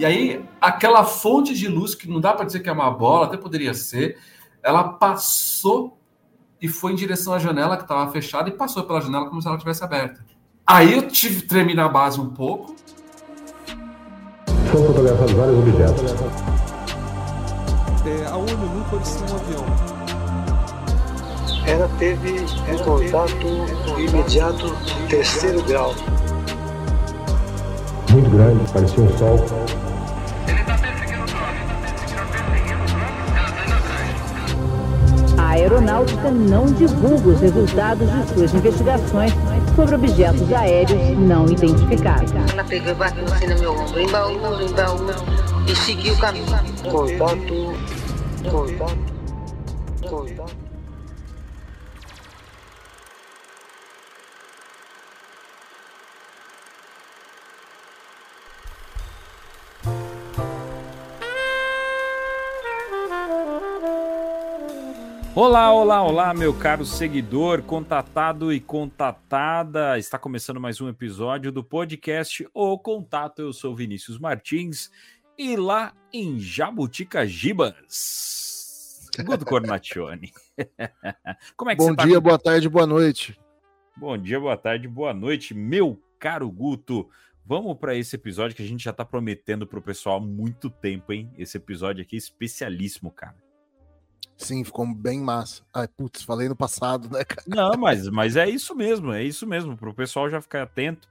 E aí, aquela fonte de luz, que não dá para dizer que é uma bola, até poderia ser, ela passou e foi em direção à janela que estava fechada e passou pela janela como se ela tivesse aberta. Aí eu tive tremi na base um pouco. Foram fotografados vários objetos. É, a ONU nunca um avião. Ela teve um contato imediato terceiro grau. Muito grande, parecia um sol. A aeronáutica não divulga os resultados de suas investigações sobre objetos aéreos não identificados. Ela pegou e bateu assim no meu ombro, embaú, embaú, e seguiu o caminho. Contato, contato, contato. Olá, olá, olá, meu caro seguidor, contatado e contatada. Está começando mais um episódio do podcast O Contato. Eu sou Vinícius Martins e lá em Jabutica Gibas. Guto Cornaccione. Como é que Bom você dia, tá? boa tarde, boa noite. Bom dia, boa tarde, boa noite, meu caro Guto. Vamos para esse episódio que a gente já está prometendo para o pessoal há muito tempo, hein? Esse episódio aqui é especialíssimo, cara. Sim, ficou bem massa. Ai, putz, falei no passado, né, cara? Não, mas, mas é isso mesmo, é isso mesmo, para o pessoal já ficar atento,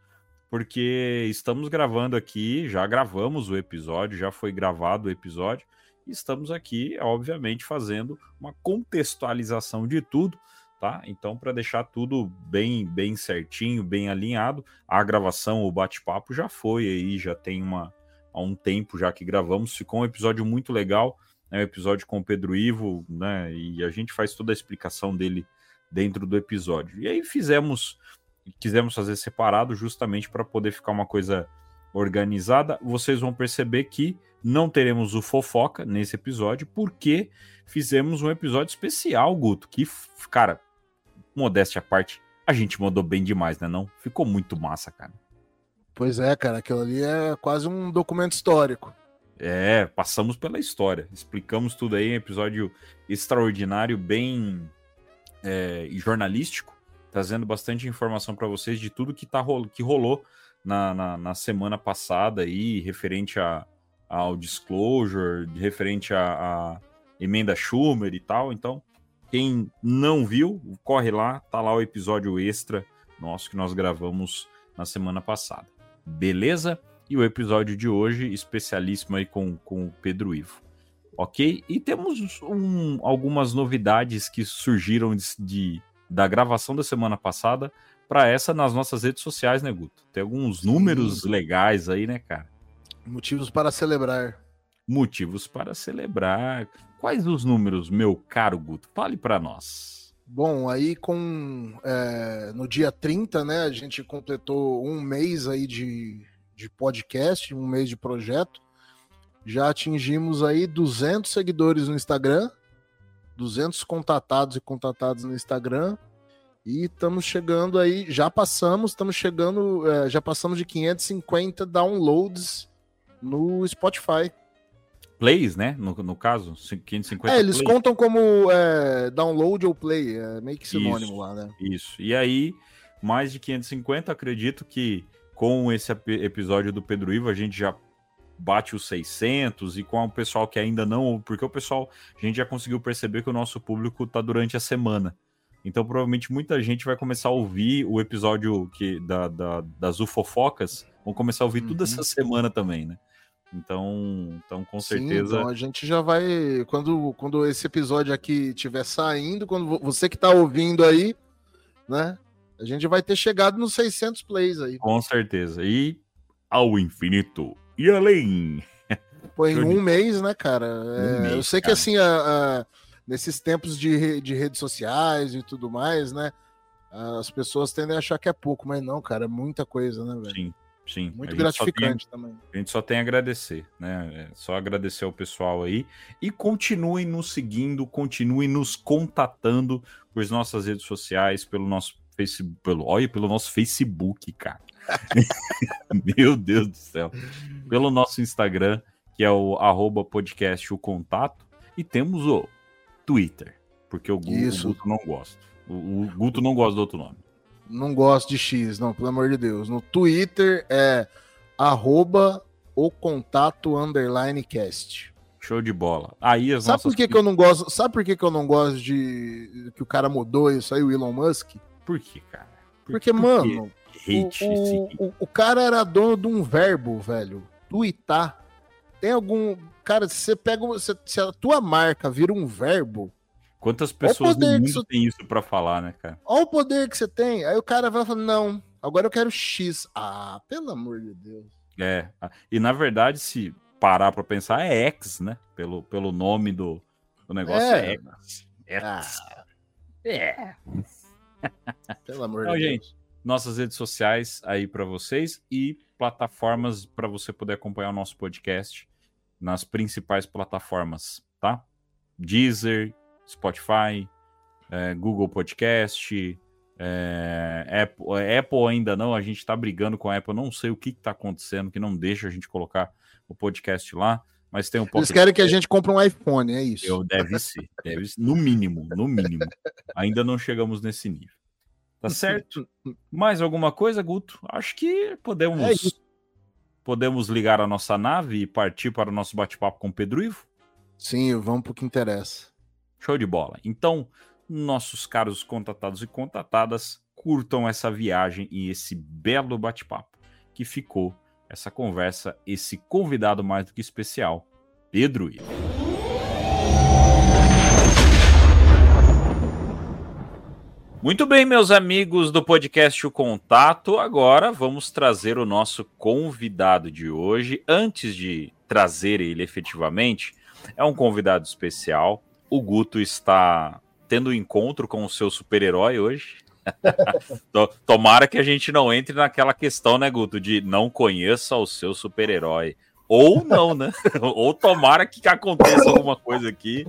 porque estamos gravando aqui, já gravamos o episódio, já foi gravado o episódio, e estamos aqui, obviamente, fazendo uma contextualização de tudo, tá? Então, para deixar tudo bem, bem certinho, bem alinhado, a gravação, o bate-papo já foi aí, já tem uma, há um tempo já que gravamos, ficou um episódio muito legal né, o episódio com o Pedro Ivo, né, e a gente faz toda a explicação dele dentro do episódio. E aí fizemos, quisemos fazer separado justamente para poder ficar uma coisa organizada. Vocês vão perceber que não teremos o fofoca nesse episódio, porque fizemos um episódio especial, Guto, que, cara, modéstia à parte, a gente mandou bem demais, né não? Ficou muito massa, cara. Pois é, cara, aquilo ali é quase um documento histórico. É, passamos pela história, explicamos tudo aí, um episódio extraordinário, bem é, jornalístico, trazendo bastante informação para vocês de tudo que, tá, que rolou na, na, na semana passada aí, referente a, ao disclosure, referente à emenda Schumer e tal. Então, quem não viu, corre lá, tá lá o episódio extra nosso que nós gravamos na semana passada. Beleza? E o episódio de hoje especialíssimo aí com, com o Pedro Ivo. Ok? E temos um, algumas novidades que surgiram de, de, da gravação da semana passada para essa nas nossas redes sociais, né, Guto? Tem alguns números Sim. legais aí, né, cara? Motivos para celebrar. Motivos para celebrar. Quais os números, meu caro Guto? Fale para nós. Bom, aí com é, no dia 30, né, a gente completou um mês aí de, de podcast, um mês de projeto. Já atingimos aí 200 seguidores no Instagram, 200 contatados e contatados no Instagram. E estamos chegando aí, já passamos, estamos chegando, é, já passamos de 550 downloads no Spotify. Plays, né? No, no caso, 550 É, eles plays. contam como é, download ou play, é meio que sinônimo isso, lá, né? Isso. E aí, mais de 550, acredito que com esse episódio do Pedro Ivo, a gente já bate os 600 e com o pessoal que ainda não, porque o pessoal, a gente já conseguiu perceber que o nosso público tá durante a semana. Então, provavelmente muita gente vai começar a ouvir o episódio que da, da das ufofocas, vão começar a ouvir uhum. tudo essa semana também, né? Então, então com Sim, certeza. Então a gente já vai. Quando, quando esse episódio aqui estiver saindo, quando você que está ouvindo aí, né? A gente vai ter chegado nos 600 plays aí. Com certeza. E ao infinito e além. Foi em um mês, né, cara? É, mês, eu sei cara. que assim, a, a, nesses tempos de, de redes sociais e tudo mais, né? As pessoas tendem a achar que é pouco, mas não, cara, é muita coisa, né, velho? Sim, sim. Muito gratificante tem, também. A gente só tem a agradecer, né? É só agradecer ao pessoal aí. E continuem nos seguindo, continuem nos contatando por nossas redes sociais, pelo nosso Facebook, pelo, olha, pelo nosso Facebook, cara. Meu Deus do céu. Pelo nosso Instagram, que é o arroba podcast o contato, e temos o Twitter, porque o o Guto não gosta. O, o Guto não gosta do outro nome. Não gosto de X, não, pelo amor de Deus. No Twitter é arroba o contato underline cast. Show de bola. Aí as Sabe nossas por que, que eu não gosto? Sabe por que, que eu não gosto de que o cara mudou isso aí, o Elon Musk? Por quê, cara? Por- Porque, por mano, hate o, o, o- cara era dono de um verbo, velho. Tuitar. Tem algum. Cara, se você pega. Se, se a tua marca vira um verbo, Quantas pessoas no mundo isso- tem isso pra falar, né, cara? olha o poder que você tem. Aí o cara vai falar: não, agora eu quero X. Ah, pelo amor de Deus. É. E na verdade, se parar pra pensar, é X, né? Pelo, pelo nome do, do negócio é, É. X. É. Ah, é. Pelo amor Então, de gente, Deus. nossas redes sociais aí pra vocês e plataformas pra você poder acompanhar o nosso podcast nas principais plataformas, tá? Deezer, Spotify, é, Google Podcast, é, Apple, Apple ainda não, a gente tá brigando com a Apple, não sei o que, que tá acontecendo, que não deixa a gente colocar o podcast lá, mas tem um Eles Pocket querem que a gente compre um iPhone, é isso. eu, deve ser, deve ser, no mínimo, no mínimo. Ainda não chegamos nesse nível. Tá certo? Mais alguma coisa, Guto? Acho que É podemos isso. podemos ligar a nossa nave e partir para o nosso bate-papo com o Pedro Ivo. Sim, vamos pro que interessa. Show de bola. Então, nossos caros contatados e contatadas, curtam essa viagem e esse belo bate-papo que ficou essa conversa, esse convidado mais do que especial, Pedro Ivo. Muito bem, meus amigos do podcast O Contato. Agora vamos trazer o nosso convidado de hoje. Antes de trazer ele efetivamente, é um convidado especial. O Guto está tendo um encontro com o seu super-herói hoje. To- Tomara que a gente não entre naquela questão, né, Guto, de não conheça o seu super-herói. Ou não, né? Ou tomara que aconteça alguma coisa aqui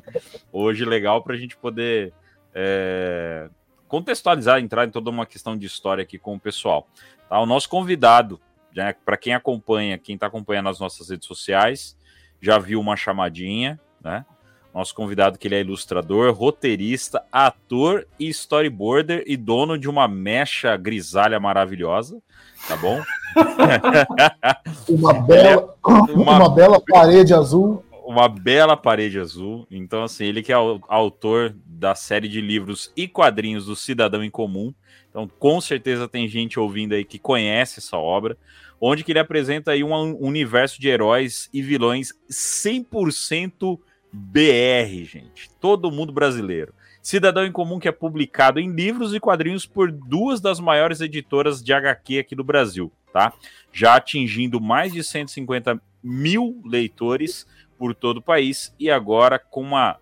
hoje legal para a gente poder é, contextualizar, entrar em toda uma questão de história aqui com o pessoal. Tá? O nosso convidado, né, para quem acompanha, quem está acompanhando as nossas redes sociais, já viu uma chamadinha, né? Nosso convidado que ele é ilustrador, roteirista, ator e storyboarder e dono de uma mecha grisalha maravilhosa, tá bom? Uma bela, Uma- uma... bela parede azul. uma bela parede azul. Então, assim, ele que é o autor da série de livros e quadrinhos do Cidadão em Comum. Então, com certeza tem gente ouvindo aí que conhece essa obra, onde que ele apresenta aí um universo de heróis e vilões 100% BR, gente. Todo mundo brasileiro. Cidadão em Comum que é publicado em livros e quadrinhos por duas das maiores editoras de HQ aqui do Brasil, tá? Já atingindo mais de 150 mil leitores por todo o país e agora com uma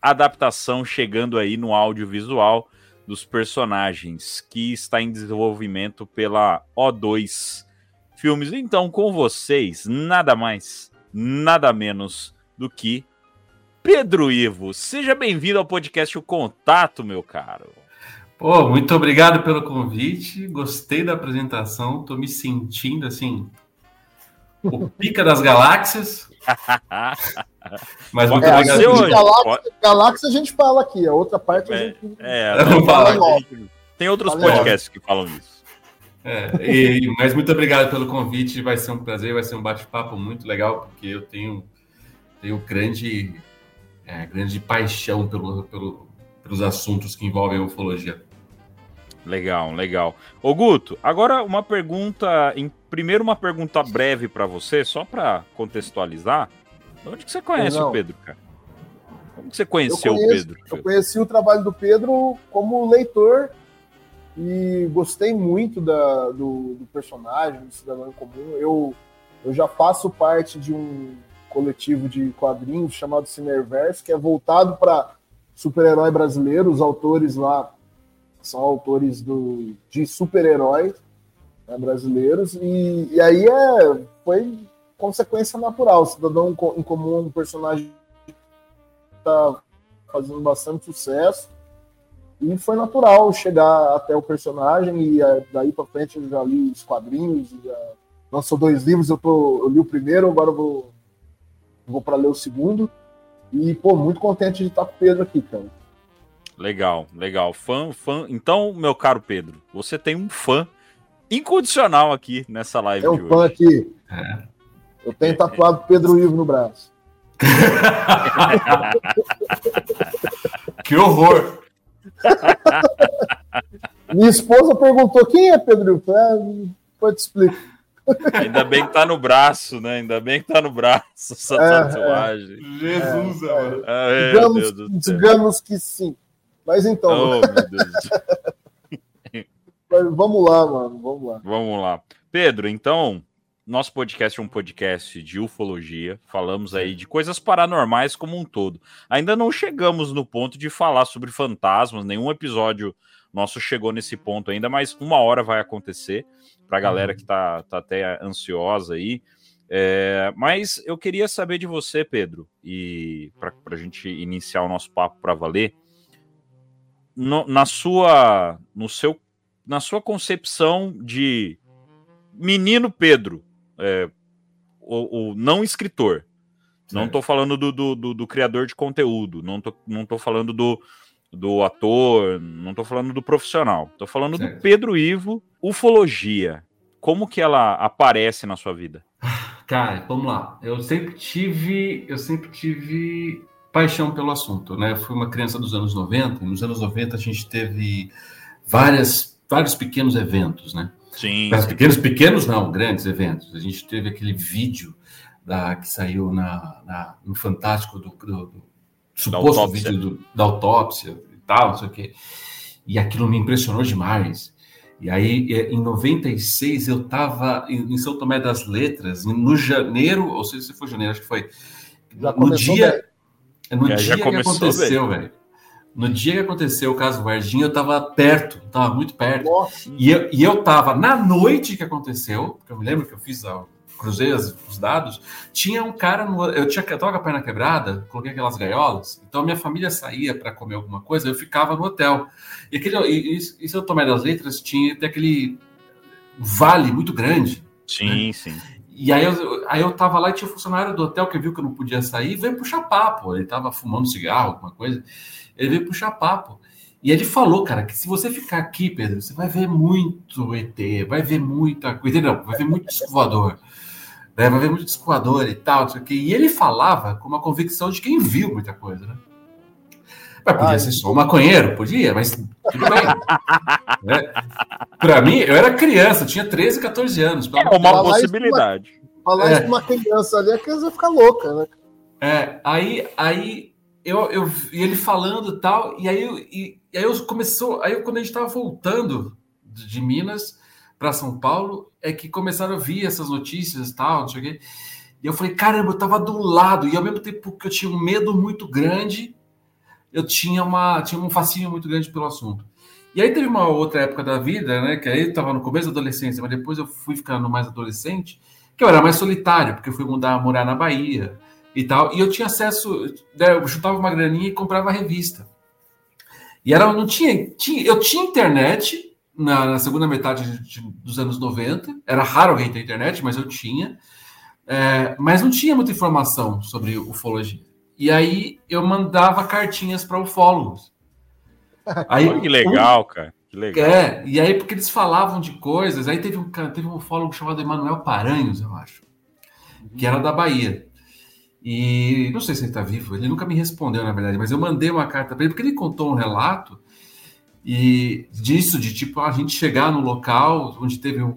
adaptação chegando aí no audiovisual dos personagens que está em desenvolvimento pela O2 Filmes. Então, com vocês, nada mais, nada menos do que Pedro Ivo. Seja bem-vindo ao podcast O Contato, meu caro. Pô, muito obrigado pelo convite. Gostei da apresentação. Tô me sentindo assim. O pica das galáxias. Mas muito Pode obrigado. hoje. Galáxia, Pode- Galáxia a gente fala aqui, a outra parte a gente. É, Eu não fala- falo. tem outros Valeu. podcasts que falam isso. É, e- mas muito obrigado pelo convite. Vai ser um prazer, vai ser um bate-papo muito legal, porque eu tenho, tenho grande, é, grande paixão pelo, pelo- pelos assuntos que envolvem a ufologia. Legal, legal. Ô Guto, agora uma pergunta, em primeiro uma pergunta breve para você, só para contextualizar. De onde que você conhece Não. o Pedro, cara? Como que você Eu conheceu o conheço, Pedro? eu conheci o trabalho do Pedro como leitor e gostei muito da- do, do personagem, do cidadão em comum. Eu, eu já faço parte de um coletivo de quadrinhos chamado Cineverse, que é voltado para super-herói brasileiro. Os autores lá são autores do, de super-heróis né, brasileiros. E, e aí é, foi consequência natural. O cidadão em Co- em comum um personagem que está fazendo bastante sucesso. E foi natural chegar até o personagem e é, daí pra frente eu já li os quadrinhos, já lançou dois livros, eu, tô, eu li o primeiro, agora eu vou, vou para ler o segundo. E, pô, muito contente de estar com o Pedro aqui, cara. Legal, legal. Fã, fã. Então, meu caro Pedro, você tem um fã incondicional aqui nessa live É um de fã hoje. aqui. É. Eu tenho tatuado Pedro Ivo no braço. Que horror! Minha esposa perguntou quem é Pedro Ivo. Ah, depois te explico. Ainda bem que tá no braço, né? Ainda bem que tá no braço essa É, tatuagem. Jesus, mano. Ah, meu digamos, Deus do céu. digamos que sim. Mas então, Oh, mas vamos lá, mano. Vamos lá. Vamos lá. Pedro, então, nosso podcast é um podcast de ufologia. Falamos aí de coisas paranormais como um todo. Ainda não chegamos no ponto de falar sobre fantasmas, nenhum episódio nosso chegou nesse ponto ainda, mas uma hora vai acontecer para a galera que tá, tá até ansiosa aí. É, mas eu queria saber de você, Pedro, e para a gente iniciar o nosso papo para valer, no- na sua, no seu, na sua concepção de menino Pedro, é, o, o não escritor. Não tô falando do, do, do- do criador de conteúdo, não tô, não tô falando do, do ator, não tô falando do profissional. Tô falando do Certo. Pedro Ivo, ufologia. Como que ela aparece na sua vida? Cara, vamos lá. Eu sempre tive, eu sempre tive paixão pelo assunto, né? Eu fui uma criança dos anos 90, e nos anos 90 a gente teve várias, vários pequenos eventos, né? Sim, Mas pequenos, pequenos não, grandes eventos. A gente teve aquele vídeo da, que saiu na, na- no Fantástico do, do- do suposto autópsia. vídeo do- da autópsia e tal, não sei o quê. E aquilo me impressionou demais. E aí, eh, em 96, eu estava em São Tomé das Letras, no janeiro, ou seja, se foi janeiro, acho que foi. Já no dia, no É, já dia que aconteceu, velho. No dia que aconteceu o caso Varginha, eu estava perto, estava muito perto. Nossa, E eu, e eu tava na noite que aconteceu, porque eu me lembro que eu fiz, a, cruzei as- os dados, tinha um cara, no, eu tinha eu tava com a perna quebrada, coloquei aquelas gaiolas, então a minha família saía para comer alguma coisa, eu ficava no hotel. E aquele, e, e, e se eu tomar das letras, tinha tem aquele vale muito grande. sim, sim. E aí eu, aí eu tava lá e tinha um funcionário do hotel que viu que eu não podia sair, veio puxar papo. Ele tava fumando cigarro, alguma coisa. Ele veio puxar papo. E ele falou, cara, que se você ficar aqui, Pedro, você vai ver muito ET, vai ver muita coisa. Não, vai ver muito disco voador. Né? Vai ver muito disco voador e tal, não sei o quê. E ele falava com uma convicção de quem viu muita coisa, né? Mas podia Ai. ser só um maconheiro, podia, mas tudo bem. né? Pra mim, eu era criança, eu tinha 13, 14 anos. É uma Falar isso possibilidade. falar É. isso pra uma criança ali eles vão ficar louca, né? É, aí, aí eu, eu e ele falando e tal, e aí, eu- e, e aí eu começou, aí eu, quando a gente estava voltando de, de Minas para São Paulo, é que começaram a vir essas notícias e tal, não sei o quê. E eu falei, caramba, eu tava do lado, e ao mesmo tempo que eu tinha um medo muito grande, eu tinha uma tinha um fascínio muito grande pelo assunto. E aí teve uma outra época da vida, né, que aí eu tava no começo da adolescência, mas depois eu fui ficando mais adolescente, que eu era mais solitário, porque eu fui mudar, morar na Bahia e tal, e eu tinha acesso, né, eu juntava uma graninha e comprava revista. E era, não tinha, tinha eu tinha internet na, na segunda metade de- de- dos anos 90, era raro alguém ter internet, mas eu tinha, é, mas não tinha muita informação sobre ufologia. E aí eu mandava cartinhas para ufólogos. Aí, que legal, cara. Que legal. é, e aí porque eles falavam de coisas, aí teve um, teve um ufólogo chamado Emanuel Paranhos, eu acho, que era da Bahia. E não sei se ele está vivo, ele nunca me respondeu, na verdade, mas eu mandei uma carta para ele, porque ele contou um relato e disso, de tipo, a gente chegar no local onde teve o,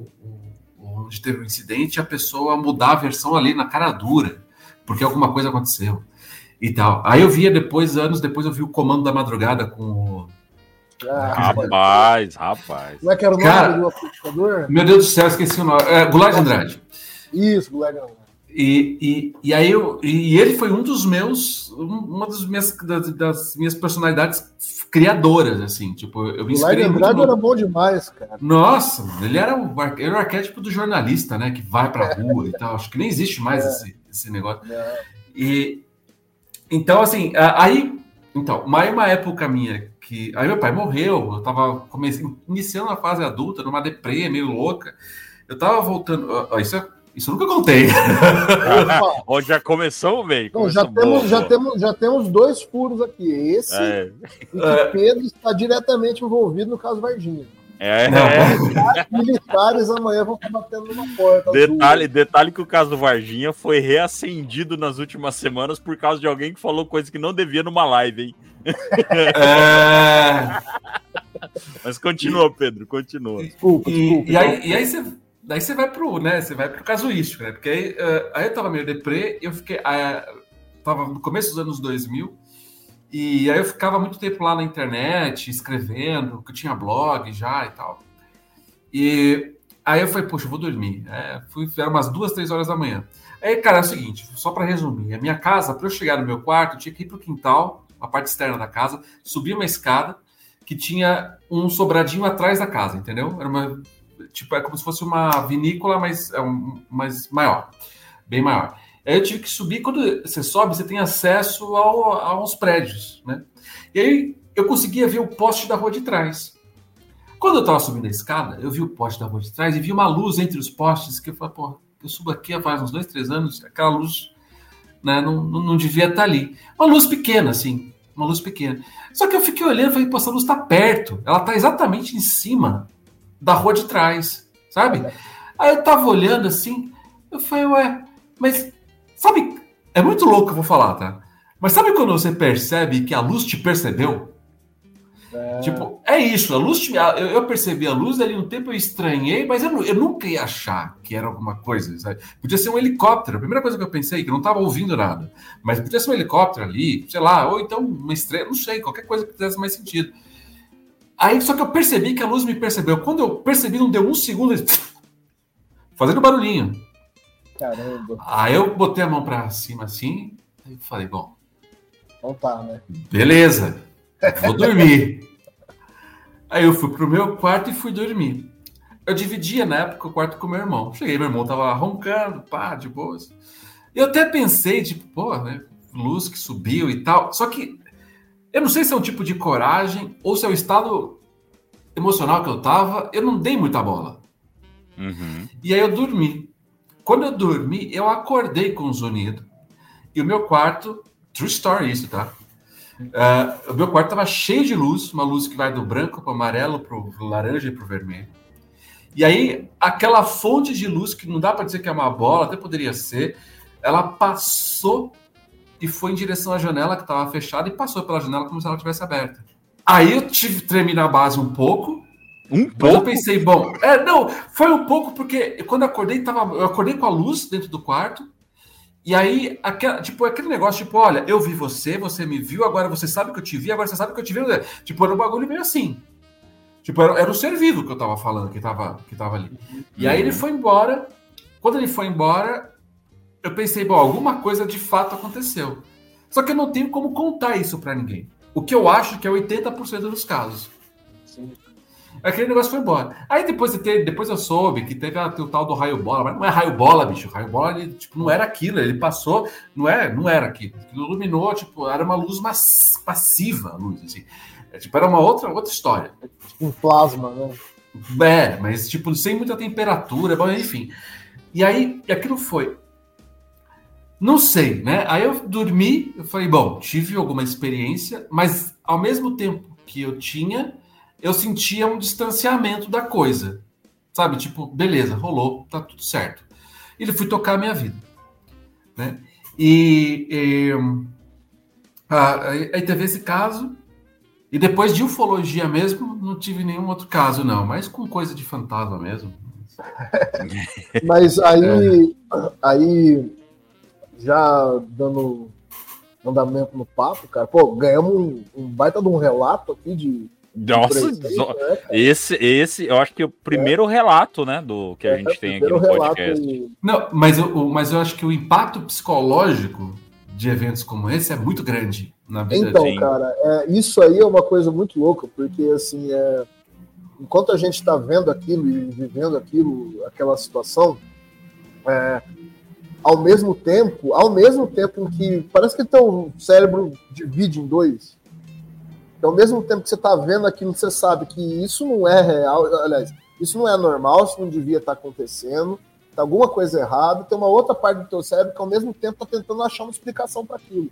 o- onde teve o incidente, a pessoa mudar a versão ali na cara dura, porque alguma coisa aconteceu e tal. Aí eu via depois, anos depois, eu vi o Comando da Madrugada com o Ah, Rapaz, rapaz. como é que era o nome Cara- do? Meu Deus do céu, esqueci o nome. É, Goulart de Andrade. Isso, legal. E, e, e aí eu, e ele foi um dos meus, um- uma das minhas, das, das minhas personalidades criadoras, assim, tipo, eu me inspirei muito Andrade no- era bom demais, cara. Nossa, ele era, o, era o arquétipo do jornalista, né, que vai pra rua e tal, acho que nem existe mais É. esse, esse negócio. É. E, então, assim, aí, então, mais uma época minha que. Aí meu pai morreu, eu tava comecei, iniciando a fase adulta, numa deprê meio louca. Eu tava voltando. ó, Isso, é- isso eu nunca contei. Ó, já começamos bem. não, já, temos, boa, já, boa. temos, já temos dois furos aqui. Esse É, e que Pedro está diretamente envolvido no caso Varginha. é, Não. é. Militares amanhã vão estar batendo numa porta. Detalhe, detalhe que o caso do Varginha foi reacendido nas últimas semanas por causa de alguém que falou coisa que não devia numa live, hein? É, Mas continua, Pedro, continua. Desculpa, E, desculpa. e aí, e aí você, daí você vai pro, né? Você vai pro casuístico, né? Porque aí, eh, aí eu tava meio deprê, eu fiquei. ah, tava no começo dos anos 2000, e aí eu ficava muito tempo lá na internet, escrevendo, que eu tinha blog já e tal. E aí eu falei, poxa, eu vou dormir. É, fui, umas duas, três horas da manhã. Aí, cara, é o seguinte, só para resumir, a minha casa, para eu chegar no meu quarto, eu tinha que ir pro quintal, a parte externa da casa, subir uma escada que tinha um sobradinho atrás da casa, entendeu? Era uma tipo é como se fosse uma vinícola, mas é um mais maior, bem maior. Aí eu tive que subir. Quando você sobe, você tem acesso ao, a uns prédios, né? E aí eu conseguia ver o poste da rua de trás. Quando eu estava subindo a escada, eu vi o poste da rua de trás e vi uma luz entre os postes que eu falei, pô, eu subo aqui há faz uns dois, três anos, aquela luz né, não, não, não devia estar ali. Uma luz pequena, assim, uma luz pequena. Só que eu fiquei olhando e falei, pô, essa luz está perto, ela está exatamente em cima da rua de trás, sabe? Aí eu tava olhando assim, eu falei, ué, mas sabe, é muito louco que eu vou falar, tá? Mas sabe quando você percebe que a luz te percebeu? Tipo, é isso, a luz, te- eu, eu percebi a luz ali um tempo, eu estranhei, mas eu, eu nunca ia achar que era alguma coisa, sabe? Podia ser um helicóptero, a primeira coisa que eu pensei, que eu não estava ouvindo nada, mas podia ser um helicóptero ali, sei lá, ou então uma estrela, não sei, qualquer coisa que fizesse mais sentido. Aí, só que eu percebi que a luz me percebeu. Quando eu percebi, não deu um segundo, fazendo barulhinho. Caramba, Aí eu botei a mão pra cima assim, e falei, bom, não tá, né? Beleza, vou dormir. Aí eu fui pro meu quarto e fui dormir. Eu dividia na época o quarto com meu irmão. Cheguei, meu irmão tava roncando, pá, de boas. Eu até pensei, tipo, pô, né? Luz que subiu e tal. Só que eu não sei se é um tipo de coragem ou se é o estado emocional que eu tava. Eu não dei muita bola. Uhum. E aí eu dormi. Quando eu dormi, eu acordei com o zunido. E o meu quarto, true story isso, tá? Ah, o meu quarto tava cheio de luz, uma luz que vai do branco para o amarelo, para o laranja e para o vermelho. E aí, aquela fonte de luz, que não dá para dizer que é uma bola, até poderia ser, ela passou e foi em direção à janela que estava fechada e passou pela janela como se ela tivesse aberta. Aí eu tive tremi na base um pouco, Um mas eu pouco. pensei, bom, é, não, foi um pouco porque quando eu acordei, tava, eu acordei com a luz dentro do quarto, e aí, aquela, tipo, aquele negócio, tipo, olha, eu vi você, você me viu, agora você sabe que eu te vi, agora você sabe que eu te vi. Tipo, era um bagulho meio assim. Tipo, era, era o ser vivo que eu tava falando, que tava, que tava ali. E aí ele foi embora. Quando ele foi embora, eu pensei, bom, alguma coisa de fato aconteceu. Só que eu não tenho como contar isso pra ninguém. O que eu acho que é 80% dos casos. Aquele negócio foi embora. Aí depois, depois eu soube que teve a- o tal do raio bola, mas não é raio bola, bicho. Raio bola, ele, tipo, não era aquilo. Ele passou, não é, não era aquilo. Aquilo iluminou, tipo, era uma luz mas- passiva, a luz, assim. É, tipo, era uma outra, outra história. Um plasma, né? É, mas tipo, sem muita temperatura, bom, enfim. E aí, aquilo foi. Não sei, né? Aí eu dormi, eu falei, bom, tive alguma experiência, mas ao mesmo tempo que eu tinha, eu sentia um distanciamento da coisa. Sabe? Tipo, beleza, rolou, tá tudo certo. E ele fui tocar a minha vida. Né? E, e, ah, aí teve esse caso, e depois de ufologia mesmo, não tive nenhum outro caso, não. Mas com coisa de fantasma mesmo. Mas aí, É. aí já dando andamento no papo, cara, pô, ganhamos um, um baita de um relato aqui de. Nossa, três, zo- né, esse, esse, eu acho que é o primeiro relato, né, do que a É, gente tem aqui no podcast. Não, mas eu, mas eu acho que o impacto psicológico de eventos como esse é muito grande na vida Então, Sim. cara, é, isso aí é uma coisa muito louca, porque assim, é, enquanto a gente está vendo aquilo e vivendo aquilo, aquela situação, é, ao mesmo tempo, ao mesmo tempo em que parece que teu cérebro divide em dois. Porque ao mesmo tempo que você tá vendo aquilo, você sabe que isso não é real, aliás, isso não é normal, isso não devia estar acontecendo, tá alguma coisa errada, tem uma outra parte do teu cérebro que ao mesmo tempo tá tentando achar uma explicação para aquilo.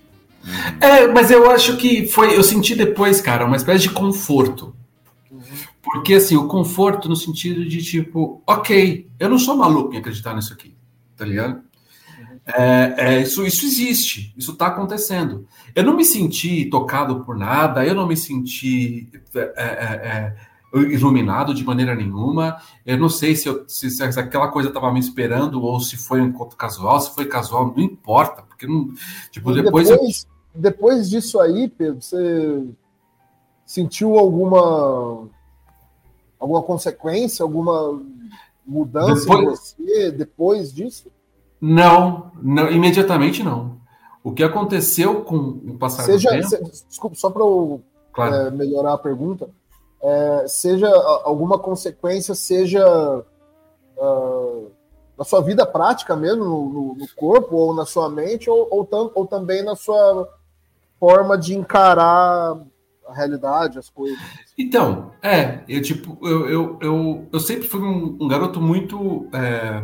É, mas eu acho que foi. Eu senti depois, cara, uma espécie de conforto. Porque, assim, o conforto no sentido de tipo, ok, eu não sou maluco em acreditar nisso aqui, tá ligado? É, é, isso, isso existe, isso está acontecendo. Eu não me senti tocado por nada, eu não me senti é, é, é, iluminado de maneira nenhuma. Eu não sei se, eu, se, se aquela coisa estava me esperando ou se foi um encontro casual. Se foi casual, não importa, porque não. Tipo, E depois, eu- depois, depois disso aí, Pedro, você sentiu alguma alguma consequência, alguma mudança em Depois- você depois disso? Não, não, imediatamente não. O que aconteceu com o passar Seja, do tempo, se- desculpa, só para eu claro, é, melhorar a pergunta, é, seja alguma consequência, seja ah, na sua vida prática mesmo, no, no- no corpo, ou na sua mente, ou, ou, tam- ou também na sua forma de encarar a realidade, as coisas. Então, é, eu tipo, eu, eu, eu, eu sempre fui um, um garoto muito, é,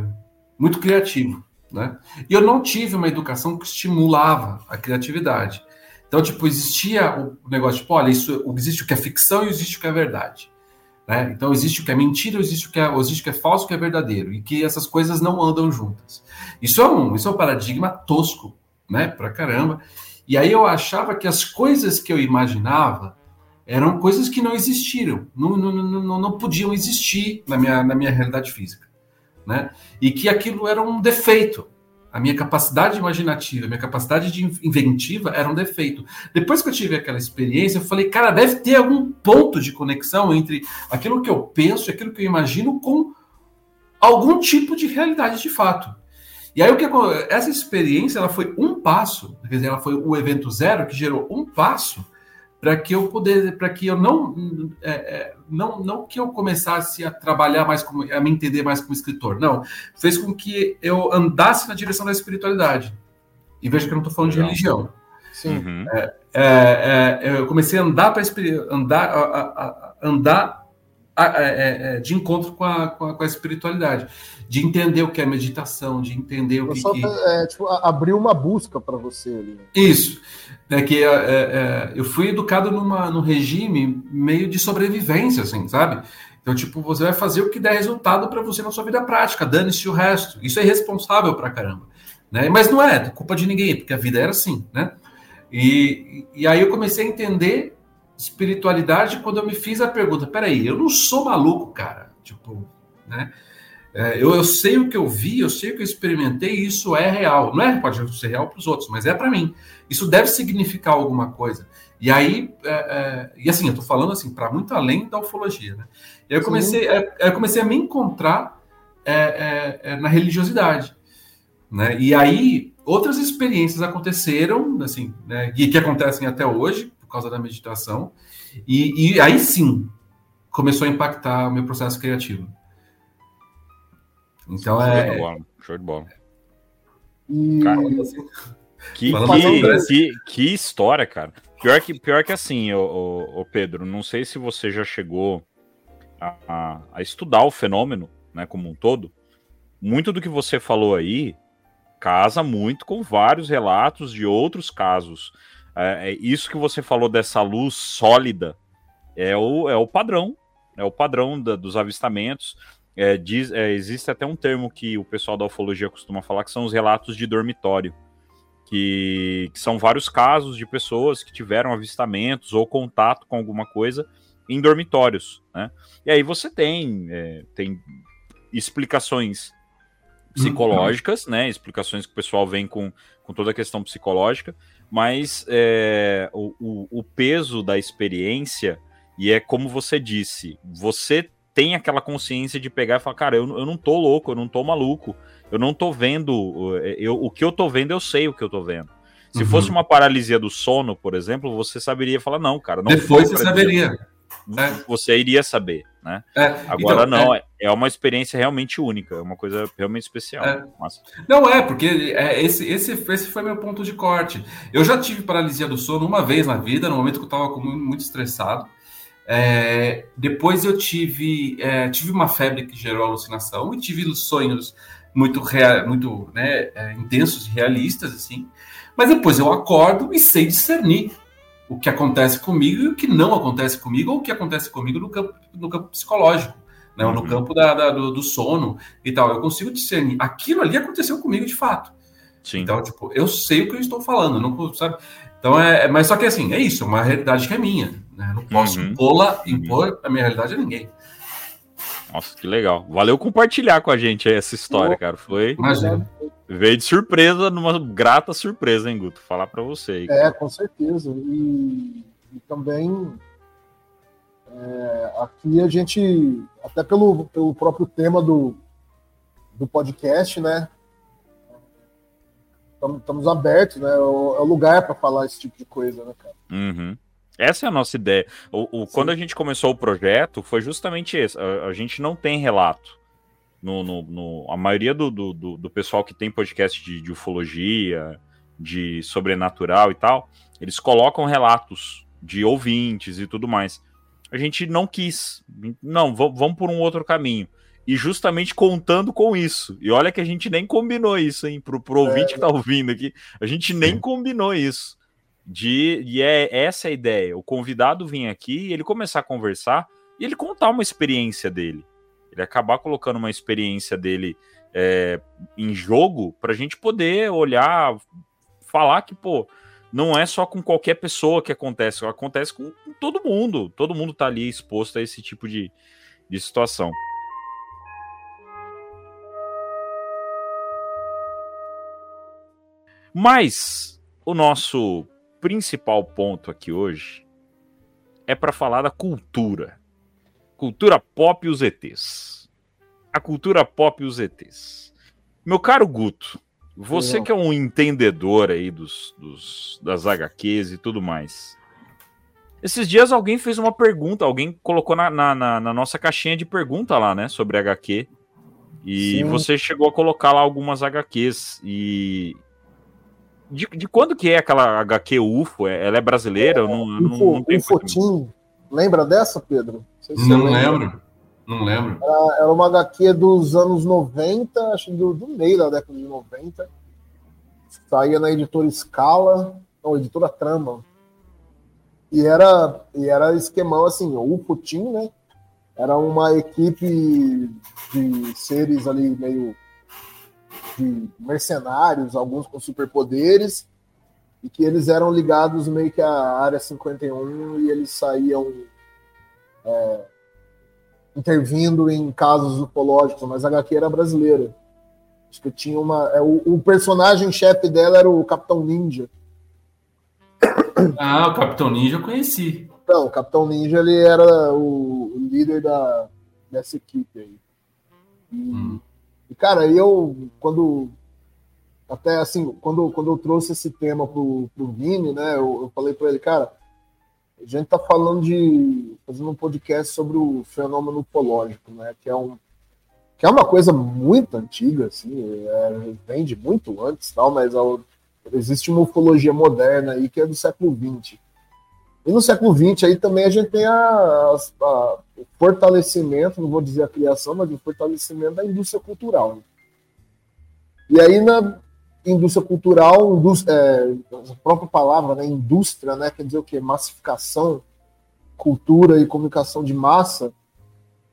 muito criativo, né? E eu não tive uma educação que estimulava a criatividade. Então, tipo, existia o negócio, tipo, olha, isso, existe o que é ficção e existe o que é verdade. Né? Então, existe o que é mentira, existe o que é, existe o que é falso, o que é verdadeiro. E que essas coisas não andam juntas. Isso é um, isso é um paradigma tosco, né? Pra caramba. E aí eu achava que as coisas que eu imaginava eram coisas que não existiram, não, não, não, não, podiam existir na minha, na minha realidade física. Né? E que aquilo era um defeito. A minha capacidade imaginativa, minha capacidade de inventiva era um defeito. Depois que eu tive aquela experiência, eu falei, cara, deve ter algum ponto de conexão entre aquilo que eu penso e aquilo que eu imagino com algum tipo de realidade de fato. E aí o que essa experiência ela foi um passo, quer dizer, ela foi o evento zero que gerou um passo para que eu pudesse, para que eu não, é, é, não, não que eu começasse a trabalhar mais como, a me entender mais como escritor, não, fez com que eu andasse na direção da espiritualidade. E veja que eu não estou falando de religião. Sim. Uhum. É, é, eu comecei a andar para andar, a, a- a- andar a- é, é, de encontro com a, com a, com a espiritualidade, de entender o que é meditação, de entender o Eu que, só que- é, tipo, abriu uma busca para você ali. isso, né, que é, é, é, eu fui educado numa, num regime meio de sobrevivência, assim, sabe? Então, tipo, você vai fazer o que der resultado para você na sua vida prática, dane-se o resto. Isso é irresponsável pra caramba, né? Mas não é culpa de ninguém, porque a vida era assim, né? E, e aí eu comecei a entender espiritualidade quando eu me fiz a pergunta: peraí, eu não sou maluco, cara. Tipo, né? É, eu, eu sei o que eu vi, eu sei o que eu experimentei, e isso é real. Não é, pode ser real para os outros, mas é para mim. Isso deve significar alguma coisa. E aí, é, é, e assim, eu tô falando assim, para muito além da ufologia, né? E eu comecei, é, eu comecei a me encontrar é, é, é, na religiosidade, né? E aí outras experiências aconteceram, assim, né? E que acontecem até hoje por causa da meditação. E, e aí sim começou a impactar o meu processo criativo. Então Show de é, bola. Show de bola. E Cara, Que, Falando que, sobre- que, que história, cara. Pior que, pior que assim, ô Pedro, não sei se você já chegou a, a- a estudar o fenômeno, né, como um todo. Muito do que você falou aí casa muito com vários relatos de outros casos. É, é isso que você falou dessa luz sólida é o, é o padrão, é o padrão da- dos avistamentos. É, diz- é, existe até um termo que o pessoal da ufologia costuma falar que são os relatos de dormitório que, que são vários casos de pessoas que tiveram avistamentos ou contato com alguma coisa em dormitórios, né? E aí você tem, é, tem explicações psicológicas, né? Explicações que o pessoal vem com, com toda a questão psicológica, mas é, o, o, o peso da experiência, e é como você disse, você tem aquela consciência de pegar e falar, cara, eu, eu não tô louco, eu não tô maluco, eu não tô vendo, eu, o que eu tô vendo, eu sei o que eu tô vendo. Se Uhum. fosse uma paralisia do sono, por exemplo, você saberia falar, não, cara, não depois você saberia. É. Você iria saber. né? É, Agora então, não, é- é, é uma experiência realmente única, é uma coisa realmente especial. É. Não é, porque é, esse, esse, esse foi meu ponto de corte. Eu já tive paralisia do sono uma vez na vida, no momento que eu estava muito estressado. É, depois eu tive, é, tive uma febre que gerou alucinação e tive sonhos muito, rea- muito né, é, intensos e realistas, assim. Mas depois eu acordo e sei discernir o que acontece comigo e o que não acontece comigo, ou o que acontece comigo no campo, no campo psicológico, né, ou no Uhum. campo da, da- do, do sono e tal. Eu consigo discernir. Aquilo ali aconteceu comigo de fato. Sim. Então, tipo, eu sei o que eu estou falando, não sabe? Então é, é- mas só que assim, é isso, é uma realidade que é minha, né? Não posso Uhum. impô-la, impor a minha realidade a ninguém. Nossa, que legal. Valeu compartilhar com a gente aí essa história, cara. Foi. Imagina. Veio de surpresa, numa grata surpresa, hein, Guto? Falar pra você aí. É, com certeza. E, e também é, aqui a gente, até pelo, pelo próprio tema do, do podcast, né? Estamos, abertos, né? É o, é lugar para falar esse tipo de coisa, né, cara? Uhum. Essa é a nossa ideia. O, o- quando a gente começou o projeto, foi justamente esse. A, a gente não tem relato. No, no- no- a maioria do, do, do- pessoal que tem podcast de, de ufologia, de sobrenatural e tal, eles colocam relatos de ouvintes e tudo mais. A gente não quis. Não, va- vamos por um outro caminho. E justamente contando com isso. E olha que a gente nem combinou isso, hein? Pro, pro ouvinte que tá ouvindo aqui. A gente nem combinou isso. De, e é essa a ideia. O convidado vir aqui e ele começar a conversar e ele contar uma experiência dele. Ele acabar colocando uma experiência dele é, em jogo pra gente poder olhar, falar que, pô, não é só com qualquer pessoa que acontece, acontece com, com todo mundo. Todo mundo tá ali exposto a esse tipo de, de situação. Mas o nosso principal ponto aqui hoje é para falar da cultura. Cultura pop e os ETs. A cultura pop e os ETs. Meu caro Guto, você que é um entendedor aí dos, dos- das HQs e tudo mais. Esses dias alguém fez uma pergunta, alguém colocou na, na- na- na nossa caixinha de pergunta lá, né, sobre HQ. E Sim. você chegou a colocar lá algumas HQs. E. De, de quando que é aquela HQ UFO? É- Ela é brasileira? Eu não, não, Ufo, não muito- Ufotim. Lembra dessa, Pedro? sei se você Não lembra. lembro. Não lembro. Era, era uma HQ dos anos 90, acho que do, do meio da década de 90. Saía na editora Scala, não, editora Trama. E era, e era esquemão assim, o Putin, né? Era uma equipe de seres ali meio de mercenários, alguns com superpoderes, e que eles eram ligados meio que à área 51 e eles saíam é, intervindo em casos ufológicos, mas a HQ era brasileira. Acho que tinha uma. é, o, o personagem-chefe dela era o Capitão Ninja. Ah, o Capitão Ninja eu conheci. Então, o Capitão Ninja ele era o, o líder da, dessa equipe aí. E, Hum. E, cara, eu, quando. Até assim, quando, quando eu trouxe esse tema pro, pro Vini, né, eu, eu falei para ele, cara, a gente tá falando de. fazendo um podcast sobre o fenômeno ufológico, né, que é um. Que é uma coisa muito antiga, assim, é, vem de muito antes, tal, mas ao- existe uma ufologia moderna aí que é do século XX. E no século XX aí também a gente tem a- a- o fortalecimento, não vou dizer a criação, mas o fortalecimento da indústria cultural. né? E aí na indústria cultural, indús- é, a própria palavra, né, indústria, né, quer dizer o quê? Massificação, cultura e comunicação de massa.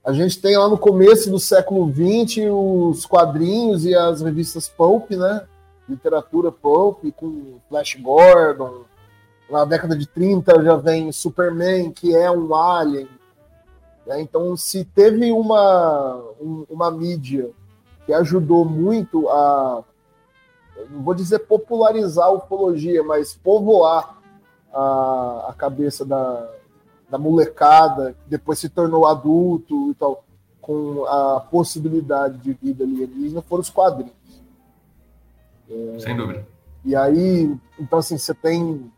A gente tem lá no começo do século XX os quadrinhos e as revistas pulp, né? Literatura pulp, com Flash Gordon, na década de 30 já vem Superman, que é um alien. Né? Então, se teve uma, um- uma mídia que ajudou muito a, não vou dizer popularizar a ufologia, mas povoar a, a cabeça da, da molecada, que depois se tornou adulto e tal, com a possibilidade de vida alienígena, foram os quadrinhos. Sem dúvida. E aí, então assim, você tem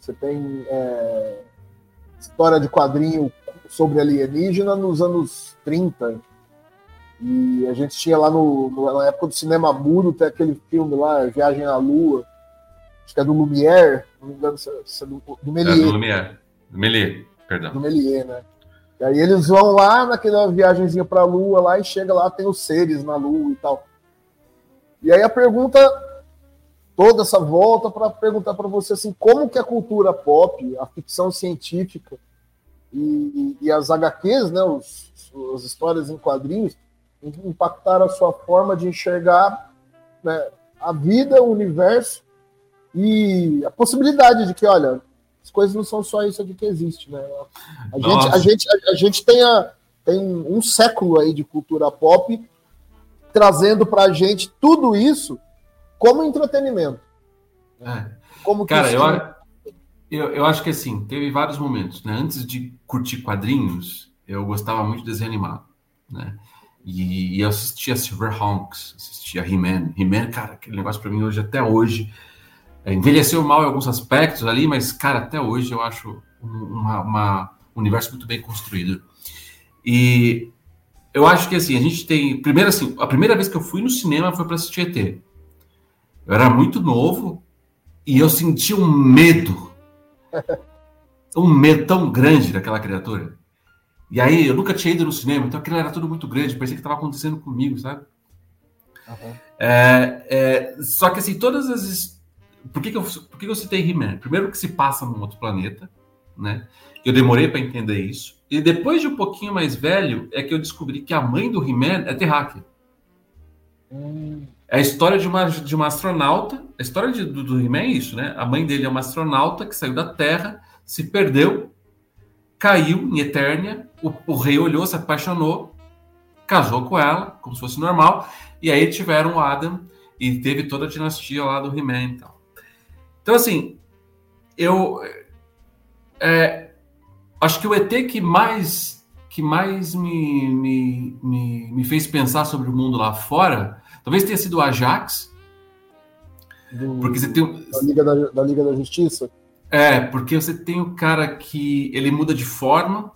você tem é, história de quadrinho sobre alienígena nos anos 30. E a gente tinha lá no, no- na época do cinema mudo, tem aquele filme lá, Viagem à Lua, acho que é do Lumière, não me engano, se é- é do, do É, do Lumière. Do Méliès, perdão. do Méliès, né? E aí eles vão lá naquela viagenzinha pra Lua lá e chega lá, tem os seres na Lua e tal. E aí a pergunta, toda essa volta para perguntar para você assim, como que a cultura pop, a ficção científica e, e as HQs, né, os, as histórias em quadrinhos, impactaram a sua forma de enxergar né, a vida, o universo e a possibilidade de que, olha, as coisas não são só isso aqui que existe, né? A gente, a gente, a, a gente tem, a- tem um século aí de cultura pop trazendo pra gente tudo isso como entretenimento. É. Como Cara, eu, a- eu, eu acho que assim, teve vários momentos, né? Antes de curtir quadrinhos, eu gostava muito de desenho animado, né? E, e eu assistia Silverhawks, assistia He-Man. He-Man, cara, aquele negócio pra mim hoje, até hoje, é, envelheceu mal em alguns aspectos ali, mas, cara, até hoje eu acho um uma, uma- um universo muito bem construído. E eu acho que, assim, a gente tem... Primeiro, assim, a primeira vez que eu fui no cinema foi para assistir ET. Eu era muito novo, e eu senti um medo. Um medo tão grande daquela criatura. E aí, eu nunca tinha ido no cinema, então aquilo era tudo muito grande, parecia que estava acontecendo comigo, sabe? É, é, só que assim, todas as. Por que, que, eu, por que que eu citei He-Man? Primeiro que se passa num outro planeta, né? Eu demorei para entender isso. E depois de um pouquinho mais velho, é que eu descobri que a mãe do He-Man é terráquea. É a história de uma, de uma astronauta. A história de- do, do He-Man é isso, né? A mãe dele é uma astronauta que saiu da Terra, se perdeu, caiu em Eternia. O, o rei olhou, se apaixonou, casou com ela, como se fosse normal. E aí tiveram o Adam e teve toda a dinastia lá do He-Man e tal. Então, assim, eu é, acho que o ET que mais que mais me, me, me, me fez pensar sobre o mundo lá fora, talvez tenha sido o Ajax, do- porque você tem da, Liga da, da Liga da Justiça. É, porque você tem o cara que ele muda de forma,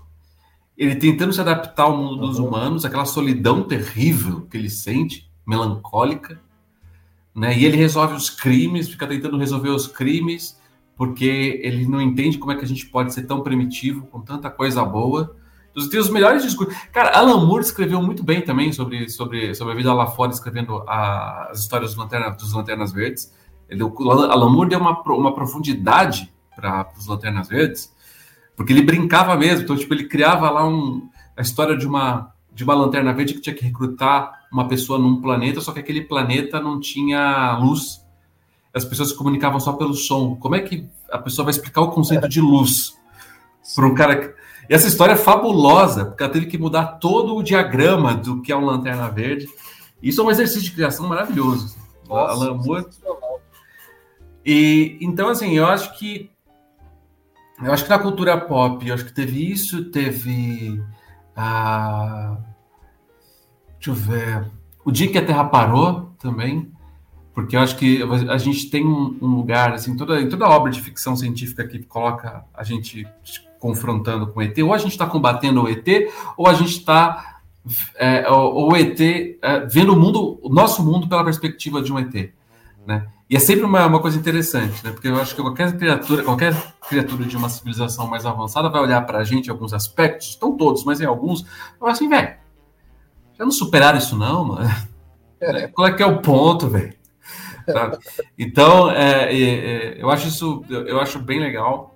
ele tentando se adaptar ao mundo dos Uhum. humanos, aquela solidão terrível que ele sente, melancólica, né? E ele resolve os crimes, fica tentando resolver os crimes, porque ele não entende como é que a gente pode ser tão primitivo com tanta coisa boa. Tem os melhores discursos. Cara, Alan Moore escreveu muito bem também sobre, sobre, sobre a vida lá fora, escrevendo a- as histórias dos, lanterna, dos Lanternas Verdes. Ele, o Alan Moore deu uma, uma profundidade para os Lanternas Verdes, porque ele brincava mesmo. Então, tipo, ele criava lá um, a história de uma, de uma Lanterna Verde que tinha que recrutar uma pessoa num planeta, só que aquele planeta não tinha luz. As pessoas se comunicavam só pelo som. Como é que a pessoa vai explicar o conceito de luz para um cara que... E essa história é fabulosa, porque ela teve que mudar todo o diagrama do que é um Lanterna Verde. Isso é um exercício de criação maravilhoso. Nossa, Alan Moore e então, assim, eu acho que eu acho que na cultura pop, eu acho que teve isso, teve a deixa eu ver, o dia que a Terra parou também, porque eu acho que a gente tem um, um lugar assim, toda em toda obra de ficção científica que coloca a gente confrontando com o ET, ou a gente está combatendo o ET, ou a gente está é, ou o ET é, vendo o mundo, o nosso mundo pela perspectiva de um ET, né? E é sempre uma, uma coisa interessante, né? Porque eu acho que qualquer criatura, qualquer criatura de uma civilização mais avançada vai olhar para a gente em alguns aspectos, não todos, mas em alguns, falar assim, velho, já não superaram isso não, mano? É, Qual é que é o ponto, velho? Então, é, é, é, eu acho isso, eu, eu acho bem legal.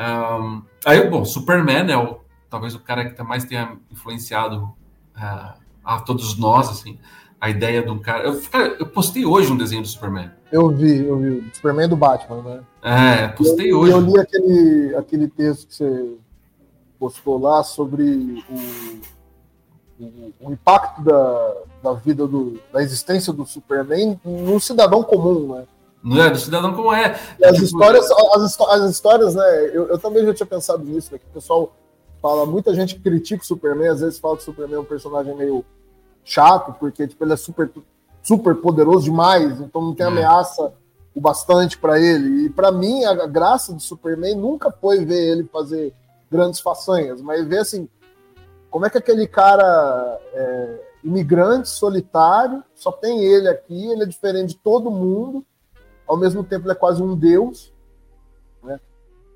Ahn, aí, bom, Superman é o, talvez o cara que mais tenha influenciado ah, a todos nós, assim, a ideia de um cara. Eu, cara, eu postei hoje um desenho do Superman. Eu vi, eu vi. O Superman do Batman, né? É, postei eu, hoje. Eu li aquele, aquele texto que você postou lá sobre o, o, o impacto da, da vida, do, da existência do Superman num cidadão comum, né? Não é? Do cidadão como é. As Tipo, histórias, as, as histórias, né? Eu, eu também já tinha pensado nisso, né? Que o pessoal fala, muita gente critica o Superman, às vezes fala que o Superman é um personagem meio chato, porque tipo, ele é super, super poderoso demais, então não tem É. ameaça o bastante pra ele. E pra mim, a, a graça do Superman nunca foi ver ele fazer grandes façanhas, mas ver assim, como é que aquele cara é, imigrante, solitário, só tem ele aqui, ele é diferente de todo mundo, ao mesmo tempo ele é quase um deus, né?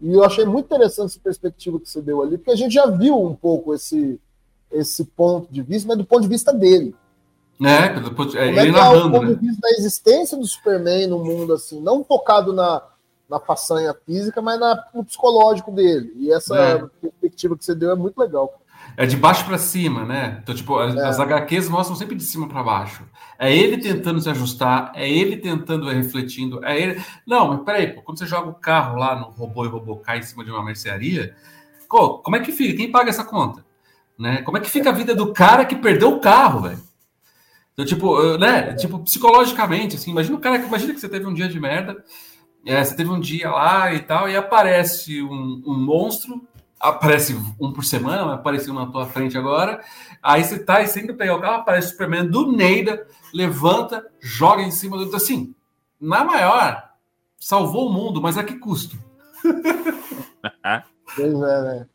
E eu achei muito interessante essa perspectiva que você deu ali, porque a gente já viu um pouco esse, esse ponto de vista, mas do ponto de vista dele. É, ponto- é, Como é ele que é o narrando, ponto né? de vista da existência do Superman no mundo, assim, não focado na, na façanha física, mas na, no psicológico dele. E essa É. perspectiva que você deu é muito legal. É de baixo pra cima, né? Então, tipo, as, as HQs mostram sempre de cima pra baixo. É ele tentando se ajustar, é ele tentando, é refletindo, é ele. Não, mas peraí, pô, quando você joga o carro lá no robô e o robô cai em cima de uma mercearia, pô, como é que fica? Quem paga essa conta? Né? Como é que fica a vida do cara que perdeu o carro, velho? Então, tipo, né? Tipo, psicologicamente, assim, imagina o cara que imagina que você teve um dia de merda, é, você teve um dia lá e tal, e aparece um, um monstro, aparece um por semana, apareceu na tua frente agora. Aí você tá e sempre pegar o carro, aparece o Superman do Neida, levanta, joga em cima do. Assim, na maior, salvou o mundo, mas a que custo? Pois é, né?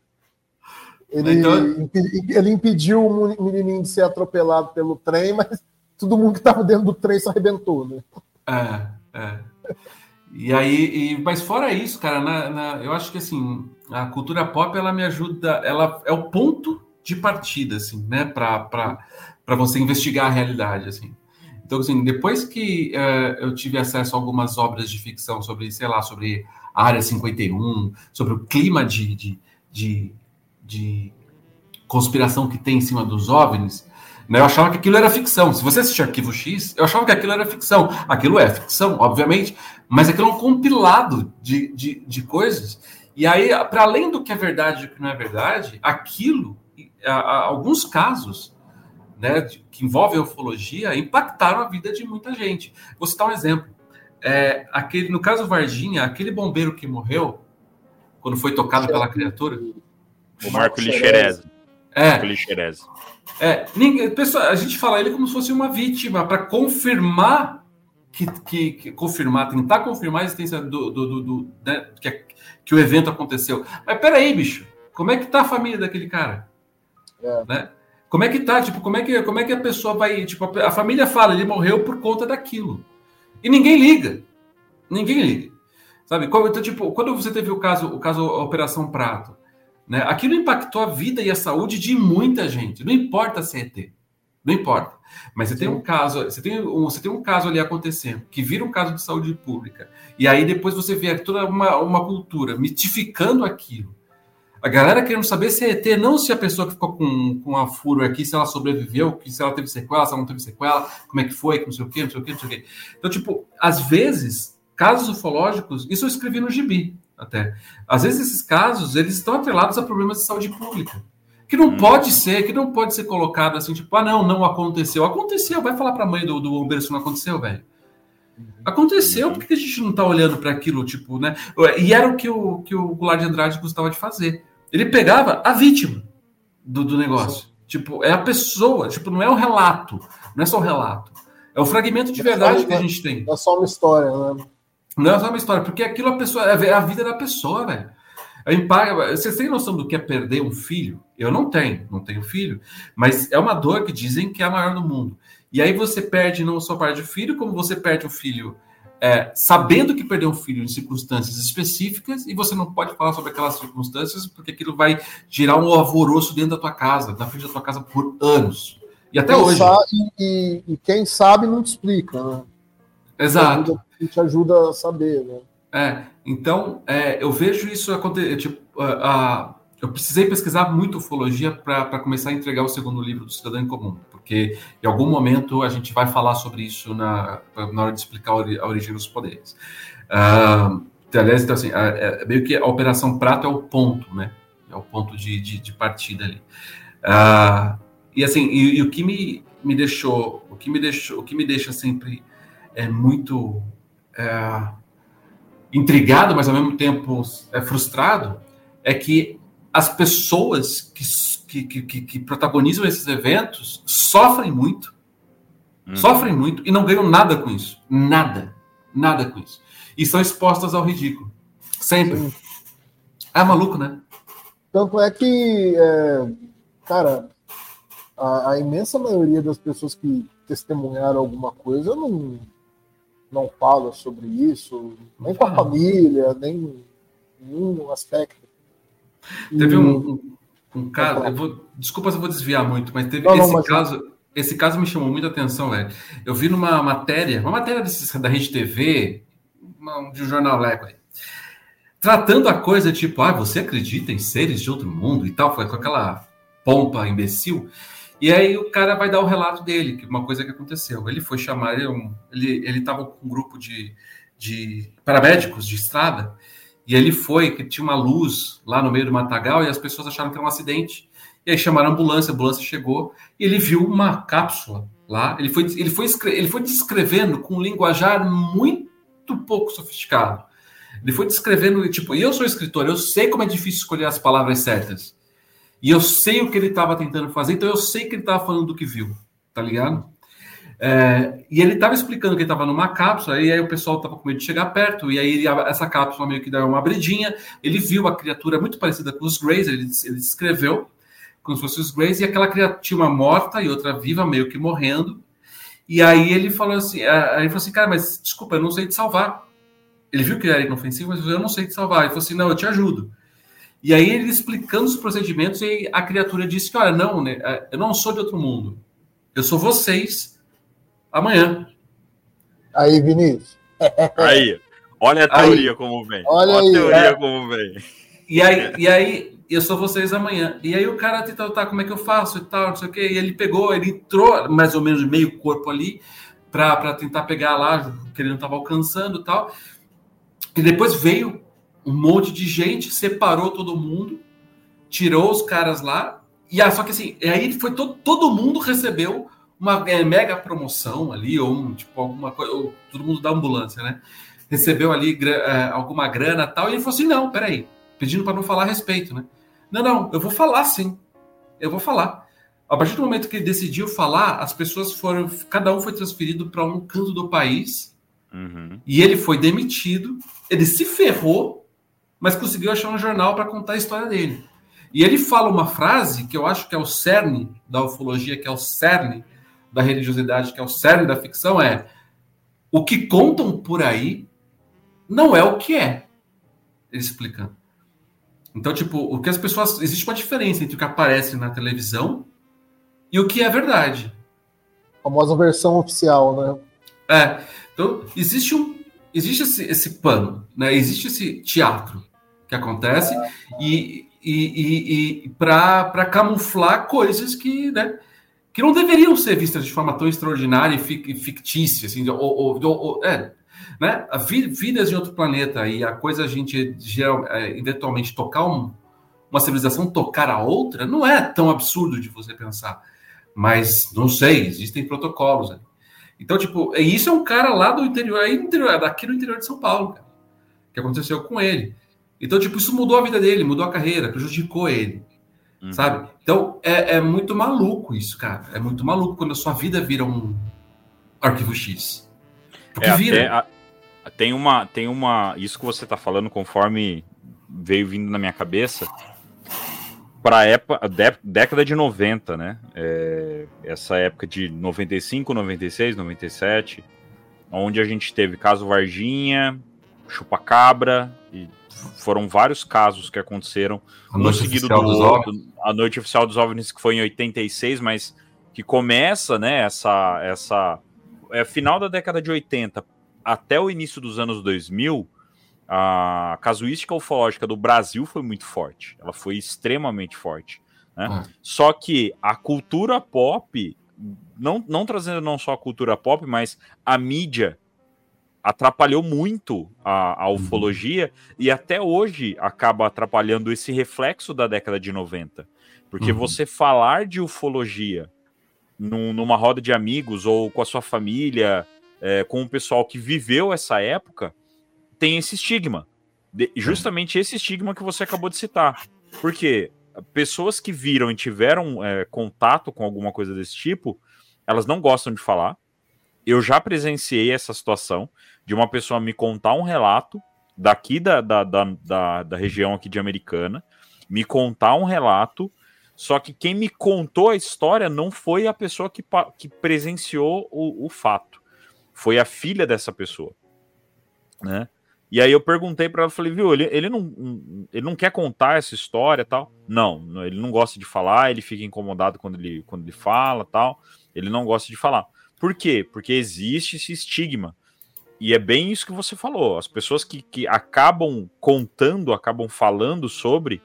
Ele, Então- ele impediu o menininho de ser atropelado pelo trem, mas todo mundo que estava dentro do trem se arrebentou, né? É, é. E aí, e- mas fora isso, cara, na- na- eu acho que assim, a cultura pop ela me ajuda, ela é o ponto de partida, assim, né, para você investigar a realidade, assim. Então, assim, depois que eh, eu tive acesso a algumas obras de ficção sobre, sei lá, sobre a Área 51, sobre o clima de, de, de, de conspiração que tem em cima dos OVNIs, né, eu achava que aquilo era ficção. Se você assistir Arquivo X, eu achava que aquilo era ficção. Aquilo é ficção, obviamente, mas aquilo é um compilado de, de, de coisas. E aí, para além do que é verdade e o que não é verdade, aquilo, a- a- alguns casos, né, de- que envolvem ufologia, impactaram a vida de muita gente. Vou citar um exemplo. É, aquele, no caso Varginha, aquele bombeiro que morreu quando foi tocado pela criatura. O Marco Lixerese. É, Marco Lixerese. é, ninguém, pessoal, a gente fala ele como se fosse uma vítima para confirmar que, que, que- confirmar, tentar confirmar a existência do, do, do- do- né, que, que o evento aconteceu. Mas peraí, bicho, como é que tá a família daquele cara? É. Né? Como é que tá? Tipo, como é que, como é que a pessoa vai. Tipo, a, a família fala, ele morreu por conta daquilo. E ninguém liga. Ninguém liga. Sabe? Então, tipo, quando você teve o caso, o caso Operação Prato, né? Aquilo impactou a vida e a saúde de muita gente. Não importa se é ET. Não importa. Mas você tem um caso, você tem um, você tem um caso ali acontecendo, que vira um caso de saúde pública. E aí depois você vê toda uma, uma cultura mitificando aquilo. A galera querendo saber se é ET, não se a pessoa que ficou com, com a furo aqui, se ela sobreviveu, que se ela teve sequela, se ela não teve sequela, como é que foi, que não sei o quê, não sei o quê, não sei o quê. Então, tipo, às vezes, casos ufológicos, isso eu escrevi no gibi até. Às vezes esses casos, eles estão atrelados a problemas de saúde pública. Que não Hum. pode ser, que não pode ser colocado assim, tipo, ah, não, não aconteceu. Aconteceu, vai falar pra mãe do, do se não aconteceu, velho. Aconteceu, por que a gente não tá olhando para aquilo, tipo, né? E era o que o, que o Goulart de Andrade gostava de fazer. Ele pegava a vítima do, do negócio. Tipo, é a pessoa, tipo, não é o relato, não é só o relato. É o fragmento de verdade que a gente tem. É só uma história, né? Não é só uma história, porque aquilo a pessoa é a vida da pessoa, velho. Vocês têm noção do que é perder um filho? Eu não tenho, não tenho filho, mas é uma dor que dizem que é a maior do mundo. E aí você perde não só parte do filho, como você perde o filho é, sabendo que perdeu um filho em circunstâncias específicas e você não pode falar sobre aquelas circunstâncias porque aquilo vai gerar um alvoroço dentro da tua casa, na frente da tua casa por anos. E até Quem hoje. sabe- e, e quem sabe não te explica, né? Exato. Te ajuda, te ajuda a saber, né? É, então é, eu vejo isso acontecer. Tipo, eu precisei pesquisar muito ufologia para começar a entregar o segundo livro do Cidadão em Comum, porque em algum momento a gente vai falar sobre isso na, na hora de explicar a, ori- a origem dos poderes. Então, aliás, então, assim, é, é meio que a Operação Prato é o ponto, né? É o ponto de, de, de partida ali. Ah, e assim, e, e o que me, me deixou, o que me deixou, o que me deixa sempre é muito é, intrigado, mas ao mesmo tempo é frustrado, é que as pessoas que, que, que- que, protagonizam esses eventos sofrem muito, Uhum. sofrem muito e não ganham nada com isso. Nada. Nada com isso. E são expostas ao ridículo. Sempre. É maluco, né? Tanto é que é, cara, a, a imensa maioria das pessoas que testemunharam alguma coisa não, não fala sobre isso, nem com a família, nem em nenhum aspecto. Teve um, um, um caso, eu vou, desculpa se eu vou desviar muito, mas teve Não, não, esse mas- caso. Esse caso me chamou muita atenção, velho. Eu vi numa matéria, uma matéria desses, da Rede TV, uma- de um jornal Leco aí, tratando a coisa tipo, ah, você acredita em seres de outro mundo e tal, foi com aquela pompa imbecil. E aí o cara vai dar o relato dele, que uma coisa que aconteceu. Ele foi chamar, ele ele estava com um grupo de, de paramédicos de estrada, e ele foi, que tinha uma luz lá no meio do matagal, e as pessoas acharam que era um acidente. E aí chamaram a ambulância, a ambulância chegou, e ele viu uma cápsula lá. Ele foi, ele foi, ele foi descrevendo com um linguajar muito pouco sofisticado. Ele foi descrevendo, tipo, e eu sou escritor, eu sei como é difícil escolher as palavras certas. E eu sei o que ele estava tentando fazer, então eu sei que ele estava falando do que viu, tá ligado? É, e ele estava explicando que ele estava numa cápsula, e aí o pessoal estava com medo de chegar perto, e aí essa cápsula meio que deu uma abridinha, ele viu a criatura muito parecida com os Greys, ele, ele descreveu como se fosse os Greys, e aquela criatura tinha uma morta e outra viva, meio que morrendo, e aí ele falou assim, aí ele falou assim, cara, mas desculpa, eu não sei te salvar. Ele viu que era inofensivo, mas eu não sei te salvar. Ele falou assim, não, eu te ajudo. E aí ele explicando os procedimentos, e a criatura disse que, olha, não, né, eu não sou de outro mundo. Eu sou vocês amanhã. Aí, Vinícius. Aí, olha a Aí. teoria como vem. Olha a aí, teoria é. como vem. E aí, e aí, eu sou vocês amanhã. E aí o cara tentou, tá, como é que eu faço e tal, não sei o quê. E ele pegou, ele entrou mais ou menos meio corpo ali para tentar pegar lá, que ele não estava alcançando e tal. E depois veio um monte de gente, separou todo mundo, tirou os caras lá. E ah, só que assim, e aí foi todo, todo mundo recebeu uma é, mega promoção ali, ou um, tipo, alguma coisa, ou todo mundo da ambulância, né? Recebeu ali é, alguma grana e tal, e ele falou assim: não, peraí, pedindo para não falar a respeito, né? Não, não, eu vou falar sim. Eu vou falar. A partir do momento que ele decidiu falar, as pessoas foram, cada um foi transferido para um canto do país Uhum. e ele foi demitido. Ele se ferrou, mas conseguiu achar um jornal para contar a história dele. E ele fala uma frase que eu acho que é o cerne da ufologia, que é o cerne da religiosidade, que é o cerne da ficção, é o que contam por aí não é o que é. Ele explicando. Então, tipo, o que as pessoas. Existe uma diferença entre o que aparece na televisão e o que é verdade. A famosa versão oficial, né? É, então existe um existe esse, esse pano, né? Existe esse teatro que acontece e, e, e, e para camuflar coisas que, né, que não deveriam ser vistas de forma tão extraordinária e fic- fictícia, assim, ou, ou- ou- é, né? Vidas em outro planeta e a coisa a gente geral, é, eventualmente tocar um- uma civilização tocar a outra não é tão absurdo de você pensar, mas não sei, existem protocolos. ali. Então, tipo, isso é um cara lá do interior, aí interior, daqui no interior de São Paulo, cara, que aconteceu com ele. Então, tipo, isso mudou a vida dele, mudou a carreira, prejudicou ele, Uhum. sabe? Então, é, é muito maluco isso, cara. É muito maluco quando a sua vida vira um arquivo X. Porque É, vira. a- tem uma, tem uma, isso que você tá falando conforme veio vindo na minha cabeça, para época, dé- década de 90, né? É, essa época de 95, 96, 97, onde a gente teve caso Varginha, Chupacabra, e foram vários casos que aconteceram A um noite seguido oficial do dos outro. OVNIs. A noite oficial dos OVNIs que foi em 86, mas que começa, né, essa essa é final da década de 80 até o início dos anos 2000, a casuística ufológica do Brasil foi muito forte. Ela foi extremamente forte, né? Ah. Só que a cultura pop não, não trazendo não só a cultura pop, mas a mídia atrapalhou muito a, a ufologia e até hoje acaba atrapalhando esse reflexo da década de 90. Porque Uhum. você falar de ufologia num- numa roda de amigos ou com a sua família, é, com o pessoal que viveu essa época, tem esse estigma. De- justamente esse estigma que você acabou de citar. Porque pessoas que viram e tiveram é, contato com alguma coisa desse tipo, elas não gostam de falar. Eu já presenciei essa situação de uma pessoa me contar um relato daqui da, da, da, da, da região aqui de Americana, me contar um relato Só que quem me contou a história não foi a pessoa que, que presenciou o, o fato. Foi a filha dessa pessoa. Né? E aí eu perguntei para ela, falei, viu, ele, ele, não, ele não quer contar essa história tal? Não, ele não gosta de falar, ele fica incomodado quando ele, quando ele fala tal. Ele não gosta de falar. Por quê? Porque existe esse estigma. E é bem isso que você falou. As pessoas que, que acabam contando, acabam falando sobre,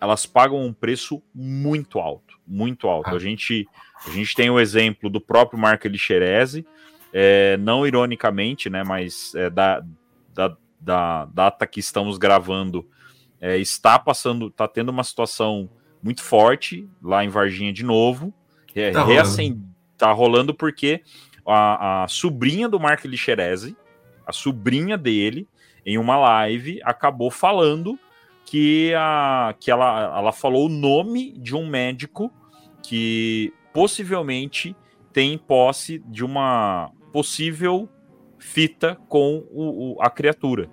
elas pagam um preço muito alto. Muito alto. Ah. A, gente, a gente tem o exemplo do próprio Marco Elixerese, é, não ironicamente, né, mas é, da, da, da data que estamos gravando, é, está passando, está tendo uma situação muito forte lá em Varginha de novo. Tá rolando. Tá rolando porque a, a sobrinha do Marco Elixerese, a sobrinha dele, em uma live, acabou falando que, a, que ela, ela falou o nome de um médico que possivelmente tem posse de uma possível fita com o, o- a criatura,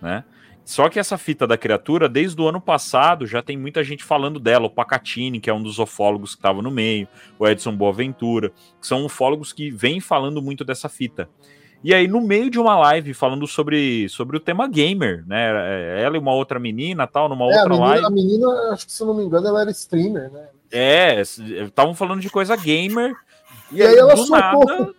né? Só que essa fita da criatura, desde o ano passado, já tem muita gente falando dela. O Pacatini, que é um dos ufólogos que estava no meio, o Edson Boaventura, que são ufólogos que vêm falando muito dessa fita. E aí, no meio de uma live falando sobre, sobre o tema gamer, né? é, Ela e uma outra menina, tal, numa É, a outra menina, live. a menina, acho que se eu não me engano, ela era streamer, né? É, estavam falando de coisa gamer. E, E aí ela do soltou. nada,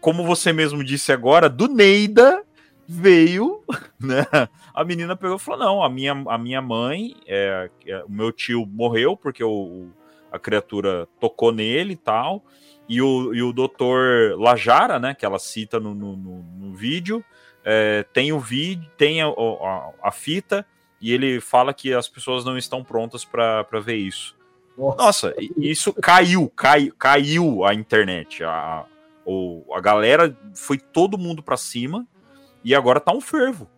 como você mesmo disse agora, do Neida veio, né? A menina pegou e falou: não, a minha, a minha mãe, é, é, o meu tio morreu porque o, a criatura tocou nele e tal. E o, e o doutor Lajara, né, que ela cita no, no, no- no vídeo, é, tem o vídeo, tem a, a- a fita, e ele fala que as pessoas não estão prontas para ver isso. Nossa, isso caiu, cai, caiu a internet. A, o, a galera foi todo mundo pra cima e agora tá um fervo.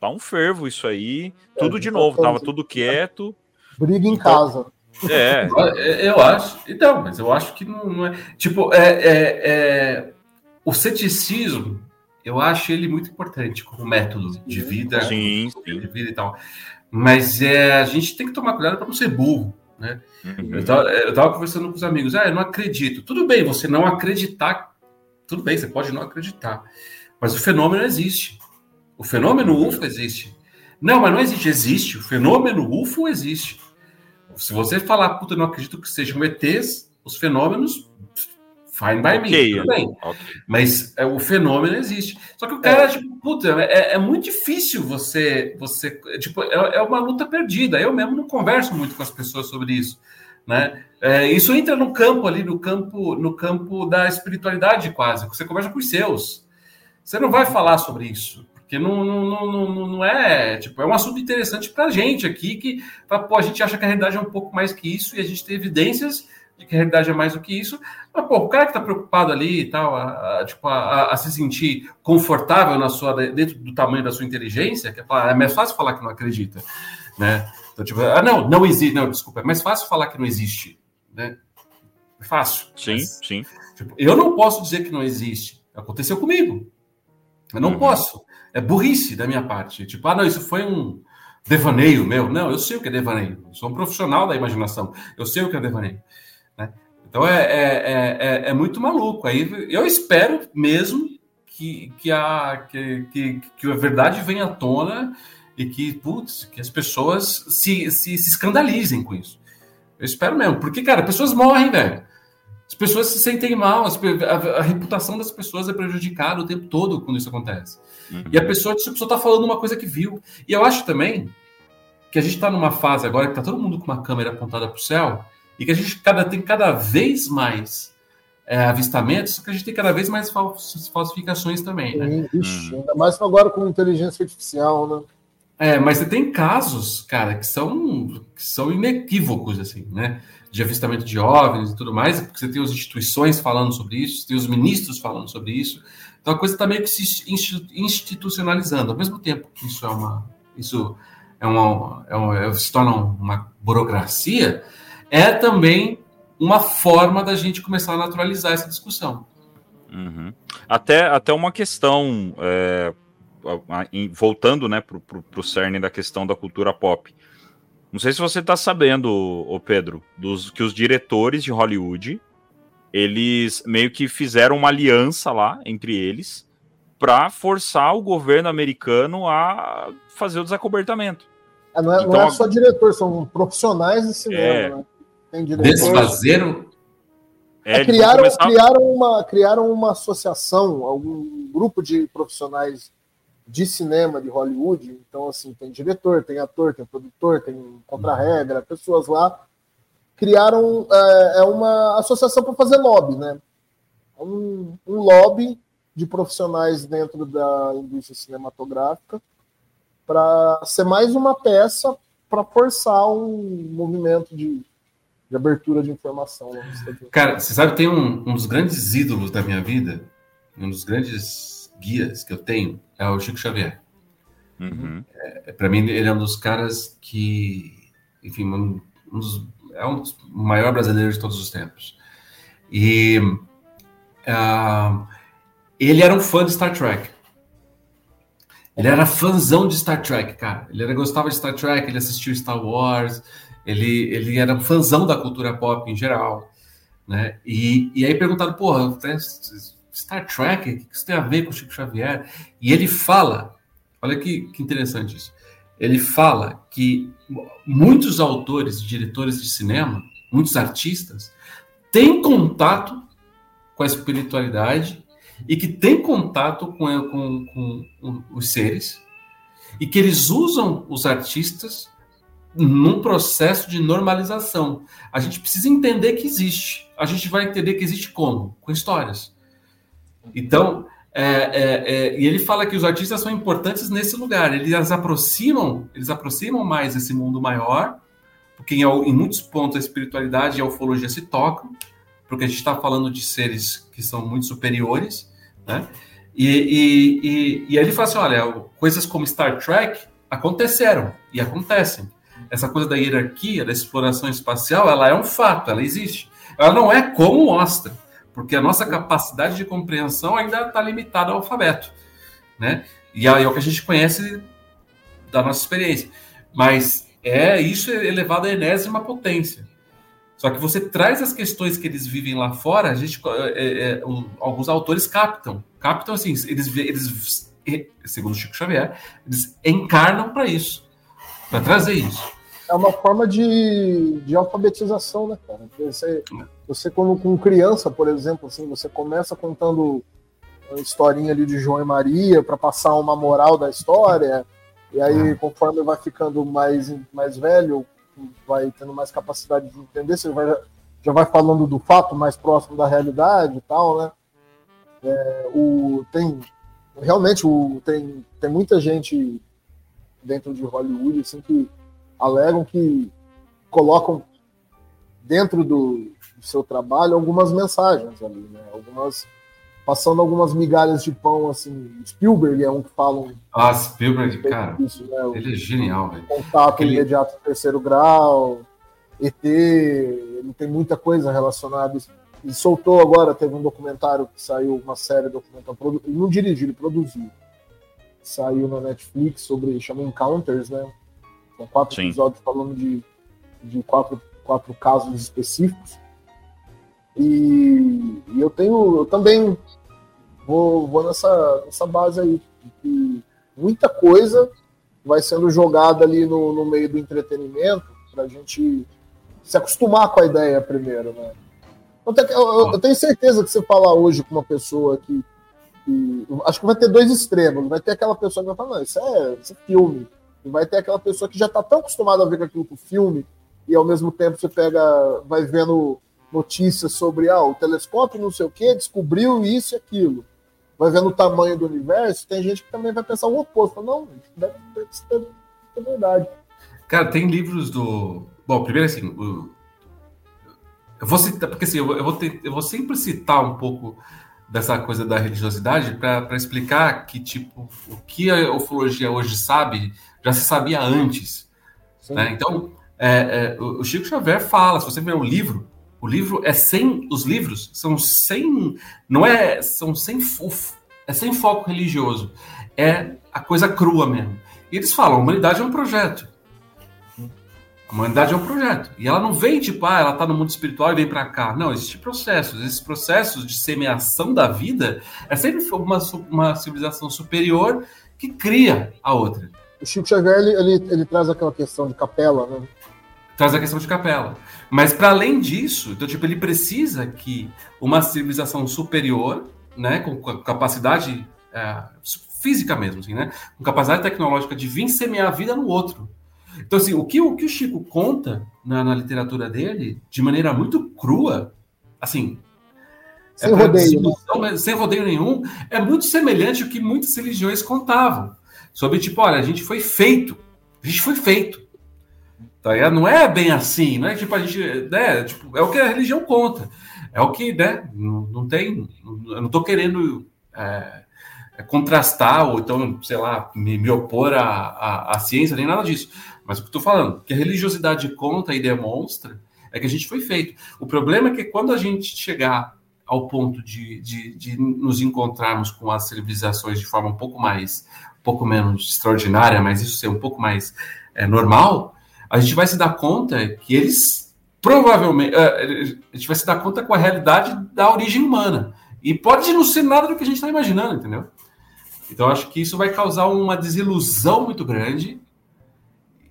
Tá um fervo isso aí. É, Tudo de tá novo, tava tudo quieto. Briga em Então- casa. É, Eu acho. Então, mas eu acho que não, não é. Tipo, é, é- é- o ceticismo, eu acho ele muito importante como método de vida, sim, de sim. vida e tal. Mas é, a gente tem que tomar cuidado para não ser burro, né? Uhum. Eu tava, eu tava conversando com os amigos, ah, eu não acredito. Tudo bem, você não acreditar, tudo bem, você pode não acreditar. Mas o fenômeno existe. O fenômeno UFO existe. Não, mas não existe, existe. O fenômeno UFO existe. Se você falar, puta, eu não acredito que sejam ETs, os fenômenos, fine by Ok, me, tudo bem. ok. Mas é, o fenômeno existe. Só que o cara, tipo, puta, é, é muito difícil você. você tipo, é, é uma luta perdida. Eu mesmo não converso muito com as pessoas sobre isso. Né? É, isso entra no campo ali, no campo, no campo da espiritualidade, quase. Você conversa com os seus. Você não vai falar sobre isso. Porque não, não, não, não, é. Tipo, é um assunto interessante pra gente aqui, que pô, a gente acha que a realidade é um pouco mais que isso, e a gente tem evidências de que a realidade é mais do que isso. Mas, pô, o cara que tá preocupado ali e tal, a, a- tipo, a, a- a se sentir confortável na sua, dentro do tamanho da sua inteligência, que é, é mais fácil falar que não acredita, né? Então, tipo, ah, não, não existe, não, desculpa, é mais fácil falar que não existe, né? É fácil. Sim, Mas, sim. tipo, eu não posso dizer que não existe. Aconteceu comigo. Eu não Uhum. posso. É burrice da minha parte. Tipo, ah, não, isso foi um devaneio meu. Não, eu sei o que é devaneio. Eu sou um profissional da imaginação. Eu sei o que é devaneio. né? Então é, é, é, é- é muito maluco. Aí eu espero mesmo que, que, a, que, que, que a verdade venha à tona e que, putz, que as pessoas se, se, se escandalizem com isso. Eu espero mesmo. Porque, cara, pessoas morrem, velho. As pessoas se sentem mal, a, a reputação das pessoas é prejudicada o tempo todo quando isso acontece. Uhum. E a pessoa, a pessoa tá falando uma coisa que viu. E eu acho também que a gente está numa fase agora que tá todo mundo com uma câmera apontada para o céu e que a gente cada, tem cada vez mais é, avistamentos, só que a gente tem cada vez mais fal- falsificações também, né? Ixi, ainda mais agora com inteligência artificial, né? É, mas você tem casos, cara, que são, que são inequívocos, assim, né? De avistamento de OVNIs e tudo mais, porque você tem as instituições falando sobre isso, tem os ministros falando sobre isso. Então a coisa está meio que se insti- institucionalizando. Ao mesmo tempo que isso é uma. Isso é uma, é uma- é- se torna uma burocracia, é também uma forma da gente começar a naturalizar essa discussão. Uhum. Até, até uma questão, é, voltando né, para o cerne da questão da cultura pop. Não sei se você tá sabendo, ô Pedro, dos que os diretores de Hollywood, eles meio que fizeram uma aliança lá entre eles para forçar o governo americano a fazer o desacobertamento. É, não, é, Então, não é a- só diretor, são profissionais de cinema, É. né? Tem diretor. Desfazeram. É, É, criaram, começar- criaram, uma, criaram uma associação, algum grupo de profissionais de cinema de Hollywood. Então, assim, tem diretor, tem ator, tem produtor, tem contra-regra, pessoas lá. Criaram é, é uma associação para fazer lobby, né? É Um, um lobby de profissionais dentro da indústria cinematográfica para ser mais uma peça para forçar um movimento de, de abertura de informação. Cara, você sabe, tem um, um dos grandes ídolos da minha vida, um dos grandes guias que eu tenho, é o Chico Xavier. Uhum. Para mim, ele é um dos caras que, enfim, um, um dos, é um dos maiores brasileiros de todos os tempos. E ah, ele era um fã de Star Trek. Ele era fãzão de Star Trek, cara. Ele era, gostava de Star Trek, ele assistiu Star Wars, ele, ele era fãzão da cultura pop em geral. Né? E, e aí perguntaram, porra, Star Trek, o que isso tem a ver com Chico Xavier? E ele fala, olha que, que interessante isso. Ele fala que muitos autores, diretores de cinema, muitos artistas, têm contato com a espiritualidade e que têm contato com, com, com os seres e que eles usam os artistas num processo de normalização. A gente precisa entender que existe. A gente vai entender que existe como? Com histórias. Então, é, é, é, e ele fala que os artistas são importantes nesse lugar. Eles aproximam, eles aproximam mais esse mundo maior, porque em, em muitos pontos a espiritualidade e a ufologia se tocam, porque a gente está falando de seres que são muito superiores, né? E, e, e, e aí ele fala assim: olha, coisas como Star Trek aconteceram e acontecem. Essa coisa da hierarquia, da exploração espacial, ela é um fato, ela existe. Ela não é como mostra porque a nossa capacidade de compreensão ainda está limitada ao alfabeto, né? E aí é o que a gente conhece da nossa experiência. Mas é isso é elevado à enésima potência. Só que você traz as questões que eles vivem lá fora, a gente, é, é, um, alguns autores captam, captam assim, eles, eles segundo Chico Xavier, eles encarnam para isso, para trazer isso é uma forma de, de alfabetização, né, cara? Você, você quando com criança, por exemplo, assim, você começa contando uma historinha ali de João e Maria para passar uma moral da história, e aí conforme vai ficando mais, mais velho, vai tendo mais capacidade de entender, você vai, já vai falando do fato mais próximo da realidade e tal, né? É, o, tem realmente o, tem, tem muita gente dentro de Hollywood assim que alegam que colocam dentro do, do, seu trabalho algumas mensagens ali, né? Algumas passando algumas migalhas de pão assim. Spielberg é um que falam. Ah, Spielberg, cara, isso, né? ele é genial, velho. Contato Aquele... imediato do terceiro grau, ET, ele tem muita coisa relacionada. Ele soltou agora, teve um documentário que saiu, uma série documental, ele não dirigiu, ele produziu. Saiu na Netflix sobre, chama Encounters, né? São quatro Sim. episódios falando de, de quatro, quatro casos específicos. E, e eu tenho, eu também vou, vou nessa, nessa base aí. Que muita coisa vai sendo jogada ali no, no meio do entretenimento para a gente se acostumar com a ideia primeiro, né? Eu, eu, eu tenho certeza que você falar hoje com uma pessoa que, que, Acho que vai ter dois extremos. Vai ter aquela pessoa que vai falar, não, isso é, isso é filme. E vai ter aquela pessoa que já está tão acostumada a ver aquilo com filme, e ao mesmo tempo você pega, vai vendo notícias sobre ah, o telescópio, não sei o que, descobriu isso e aquilo. Vai vendo o tamanho do universo, tem gente que também vai pensar o oposto. Não, deve ser é verdade. Cara, tem livros do. Bom, primeiro assim, o... eu vou citar, porque assim, eu vou, ter, eu vou sempre citar um pouco dessa coisa da religiosidade para explicar que, tipo, o que a ufologia hoje sabe já se sabia antes. Né? Então, é, é, o Chico Xavier fala, se você ver o livro, o livro é sem. Os livros são sem. Não é. São sem. É sem foco religioso. É a coisa crua mesmo. E eles falam: a humanidade é um projeto. A humanidade é um projeto. E ela não vem, tipo, ah, ela tá no mundo espiritual e vem para cá. Não, existem processos. Esses processos de semeação da vida é sempre uma, uma civilização superior que cria a outra. O Chico Xavier, ele, ele, ele traz aquela questão de capela, né? Traz a questão de capela. Mas para além disso, então, tipo, ele precisa que uma civilização superior, né, com com capacidade é, física mesmo, assim, né, com capacidade tecnológica de vir semear a vida no outro. Então, assim, o que o, que o Chico conta na, na literatura dele, de maneira muito crua, assim, Sem pra rodeio, né? sem rodeio nenhum, é muito semelhante ao que muitas religiões contavam. Sobre, tipo, olha, a gente foi feito. A gente foi feito. Tá ligado? Não é bem assim, não é tipo a gente. Né, tipo, é o que a religião conta. É o que, né? Não, não tem. Eu não tô querendo é, é, contrastar, ou então, sei lá, me, me opor à, à, à ciência, nem nada disso. Mas o que eu tô falando, que a religiosidade conta e demonstra é que a gente foi feito. O problema é que quando a gente chegar ao ponto de, de, de nos encontrarmos com as civilizações de forma um pouco mais, um pouco menos extraordinária, mas isso ser um pouco mais é, normal, a gente vai se dar conta que eles provavelmente é, a gente vai se dar conta com a realidade da origem humana e pode não ser nada do que a gente está imaginando, entendeu? Então acho que isso vai causar uma desilusão muito grande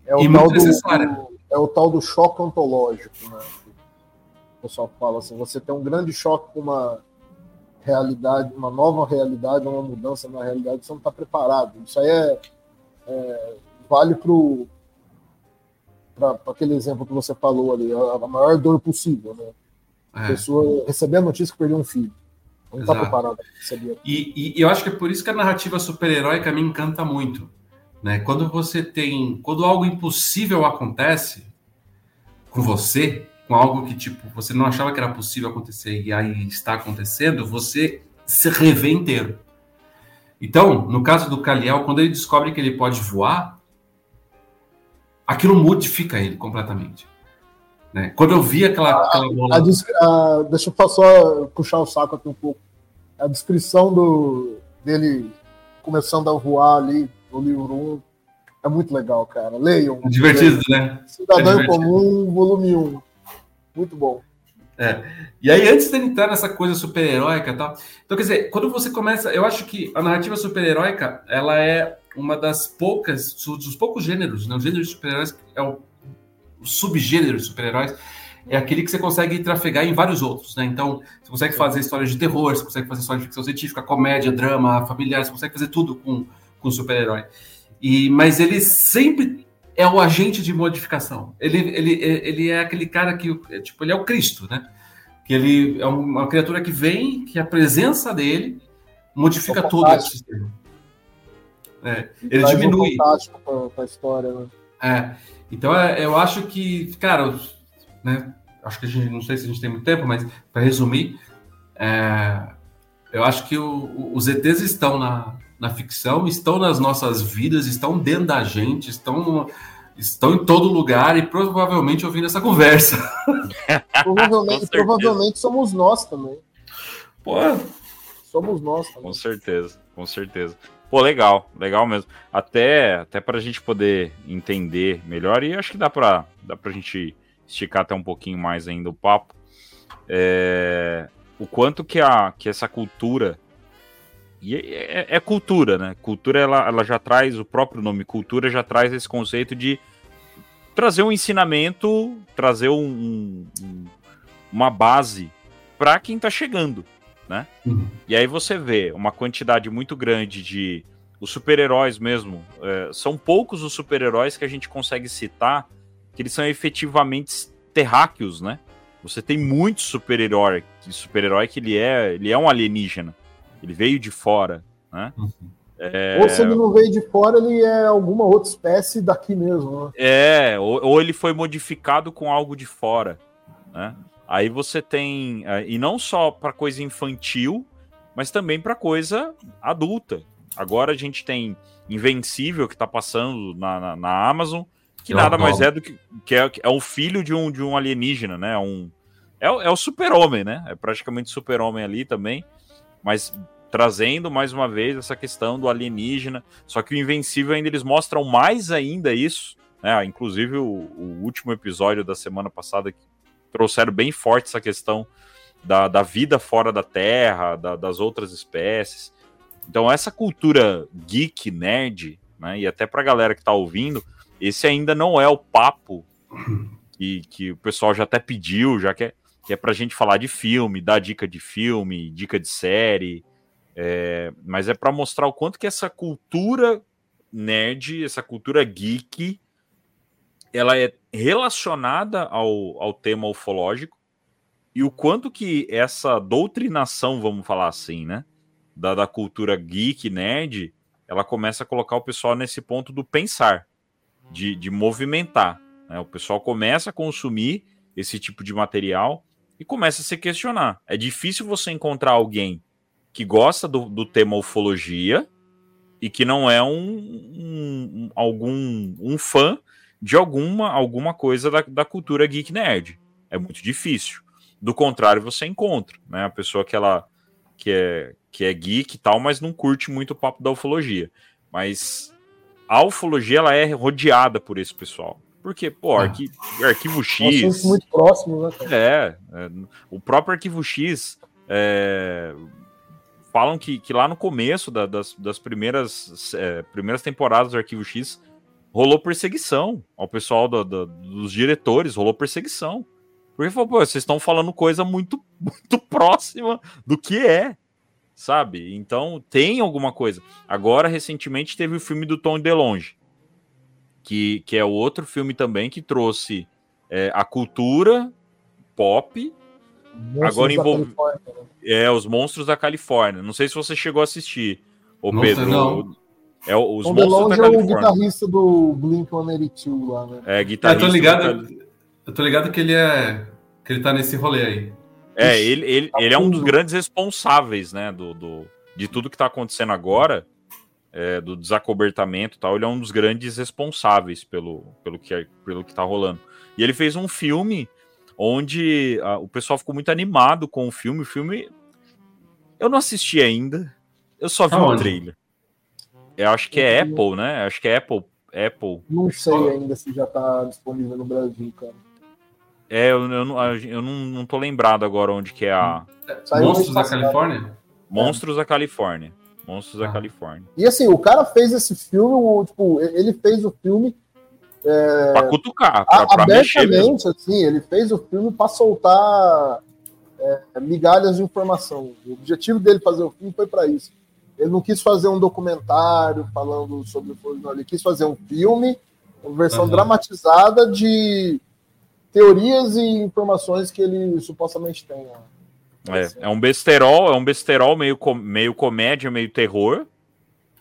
É o, e tal muito do, necessária. é o tal do choque ontológico, né? O pessoal fala assim, você tem um grande choque com uma realidade, uma nova realidade, uma mudança na realidade, você não está preparado. Isso aí é, é, vale para aquele exemplo que você falou ali, a, a maior dor possível, né? A É. pessoa receber a notícia que perdeu um filho. Não está preparada para receber. E, e- e eu acho que é por isso que a narrativa super-heróica me encanta muito. Né? Quando você tem. Quando algo impossível acontece com você, com algo que tipo, você não achava que era possível acontecer e aí está acontecendo, você se revê inteiro. Então, no caso do Kaliel, quando ele descobre que ele pode voar, aquilo modifica ele completamente. Né? Quando eu vi aquela, aquela bola. A des- a- deixa eu só puxar o saco aqui um pouco. A descrição do, dele começando a voar ali no livro 1 é muito legal, cara. Leiam. Divertido, né? Cidadão É divertido. Comum, volume 1. Muito bom. E aí, antes dele entrar nessa coisa super-heróica e tal. Então, quer dizer, quando você começa. Eu acho que a narrativa super-heróica ela é uma das poucas, dos poucos gêneros, né? O gênero de super-heróis é o, o subgênero de super-heróis. É aquele que você consegue trafegar em vários outros, né? Então, você consegue fazer histórias de terror, você consegue fazer histórias de ficção científica, comédia, drama, familiar, você consegue fazer tudo com, com super-herói. E, mas ele sempre é o agente de modificação. Ele, ele, ele é aquele cara que, tipo, ele é o Cristo, né? Que ele é uma criatura que vem, que a presença dele modifica o todo fantástico. sistema. É, ele Traz um diminui. fantástico pra, pra história, né? É, então é, eu acho que, cara, né? Acho que a gente não sei se a gente tem muito tempo, mas para resumir, é, eu acho que o- os ETs estão na, na ficção, estão nas nossas vidas, estão dentro da gente, estão no- estão em todo lugar e provavelmente ouvindo essa conversa. Provavelmente, provavelmente somos nós também. Pô, Somos nós também. Com certeza, com certeza. Pô, legal, legal mesmo. Até, até pra gente poder entender melhor, e acho que dá pra, dá pra gente esticar até um pouquinho mais ainda o papo. É, o quanto que, a, que essa cultura. E é, é- é cultura, né? Cultura ela, ela já traz, o próprio nome cultura já traz esse conceito de trazer um ensinamento, trazer um- um- um- uma base para quem tá chegando. E aí você vê uma quantidade muito grande de. Os super-heróis mesmo. é, são poucos os super-heróis que a gente consegue citar que eles são efetivamente terráqueos, né? Você tem muitos super-herói, super-herói que ele é, ele é um alienígena. Ele veio de fora, né? É, Ou se ele não veio de fora, ele é alguma outra espécie daqui mesmo, né? É, ou, ou ele foi modificado com algo de fora, né? Aí você tem é, e não só para coisa infantil, mas também para coisa adulta. Agora a gente tem Invencível que tá passando na, na, na Amazon, que Eu nada mais adoro. é do que, que é, é o filho de um, de um alienígena, né? Um, é, é o super-homem, né? É praticamente super-homem ali também, mas trazendo mais uma vez essa questão do alienígena. Só que o Invencível ainda eles mostram mais ainda isso né? Inclusive o, o último episódio da semana passada que trouxeram bem forte essa questão da, da vida fora da Terra, da, das outras espécies. Então, essa cultura geek, nerd, né, e até para a galera que está ouvindo, esse ainda não é o papo que, que o pessoal já até pediu, já que é, que é para a gente falar de filme, dar dica de filme, dica de série, é, mas é para mostrar o quanto que essa cultura nerd, essa cultura geek, ela é relacionada ao, ao tema ufológico e o quanto que essa doutrinação, vamos falar assim, né, da, da cultura geek, nerd, ela começa a colocar o pessoal nesse ponto do pensar, de, de movimentar. Né? O pessoal começa a consumir esse tipo de material e começa a se questionar. É difícil você encontrar alguém que gosta do, do tema ufologia e que não é um, um, algum um fã de alguma alguma coisa da, da cultura geek nerd. É muito difícil. Do contrário, você encontra, né? A pessoa que ela que é que é geek e tal, mas não curte muito o papo da ufologia. Mas a ufologia ela é rodeada por esse pessoal. Porque, pô, ah. arqui, arquivo X. muito próximo, né? É, é, o próprio arquivo X é, falam que, que lá no começo da, das, das primeiras, é, primeiras temporadas do arquivo X rolou perseguição ao pessoal do, do, dos diretores, rolou perseguição. Porque falou, pô, vocês estão falando coisa muito, muito próxima do que é sabe? Então tem alguma coisa. Agora, recentemente, teve o filme do Tom DeLonge, que, que é outro filme também que trouxe é, a cultura pop. Monstros agora envolve né? é os monstros da Califórnia. Não sei se você chegou a assistir, o Pedro. Não. É os Tom da Califórnia. é o guitarrista do Blink 182 lá, né? É, guitarrista. eu tô ligado. Eu tô ligado que ele é que ele tá nesse rolê aí. É, ele, ele, tá ele é um dos grandes responsáveis, né, do, do de tudo que está acontecendo agora, é, do desacobertamento e tal. Ele é um dos grandes responsáveis pelo, pelo, que, é, pelo que tá rolando. E ele fez um filme onde a, o pessoal ficou muito animado com o filme. O filme eu não assisti ainda, eu só vi o um trailer. Eu acho que é Apple, né? Acho que é Apple. Apple. Não sei ainda se já está disponível no Brasil, cara. É, eu, eu, não, eu não, não tô lembrado agora onde que é a. Monstros da Califórnia? Monstros da Califórnia. Monstros da ah. Califórnia. E assim, o cara fez esse filme, tipo, ele fez o filme. É, pra cutucar, pra, pra abertamente, assim, ele fez o filme para soltar é, migalhas de informação. O objetivo dele fazer o filme foi para isso. Ele não quis fazer um documentário falando sobre o não, ele quis fazer um filme, uma versão uhum. dramatizada de teorias e informações que ele supostamente tem. Né? É, é um besterol, é um besterol meio, meio comédia, meio terror.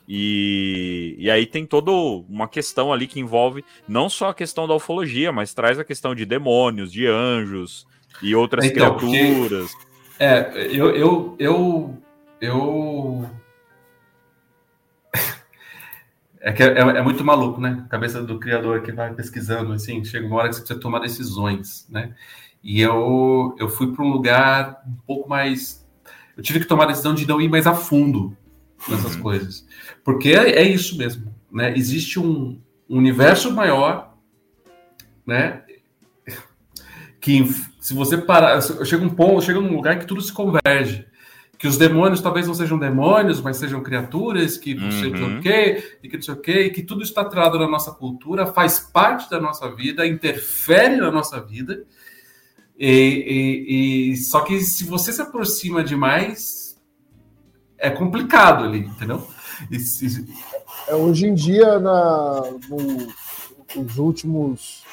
E, e aí tem toda uma questão ali que envolve não só a questão da ufologia, mas traz a questão de demônios, de anjos e outras então, criaturas. Porque, é, eu, eu, eu, eu é que é, é, muito maluco, né? A cabeça do criador que vai pesquisando, assim, chega uma hora que você precisa tomar decisões, né? E eu, eu fui para um lugar um pouco mais. Eu tive que tomar a decisão de não ir mais a fundo nessas uhum. coisas. Porque é, é, isso mesmo, né? Existe um, um universo maior, né? Que se você parar. Chega um ponto, chega num lugar que tudo se converge que os demônios talvez não sejam demônios, mas sejam criaturas, que não sei uhum. o quê, e que não sei o quê, e que tudo está atrelado na nossa cultura, faz parte da nossa vida, interfere na nossa vida. E, e, e, só que se você se aproxima demais, é complicado ali, entendeu? E, é, hoje em dia, na, no, os últimos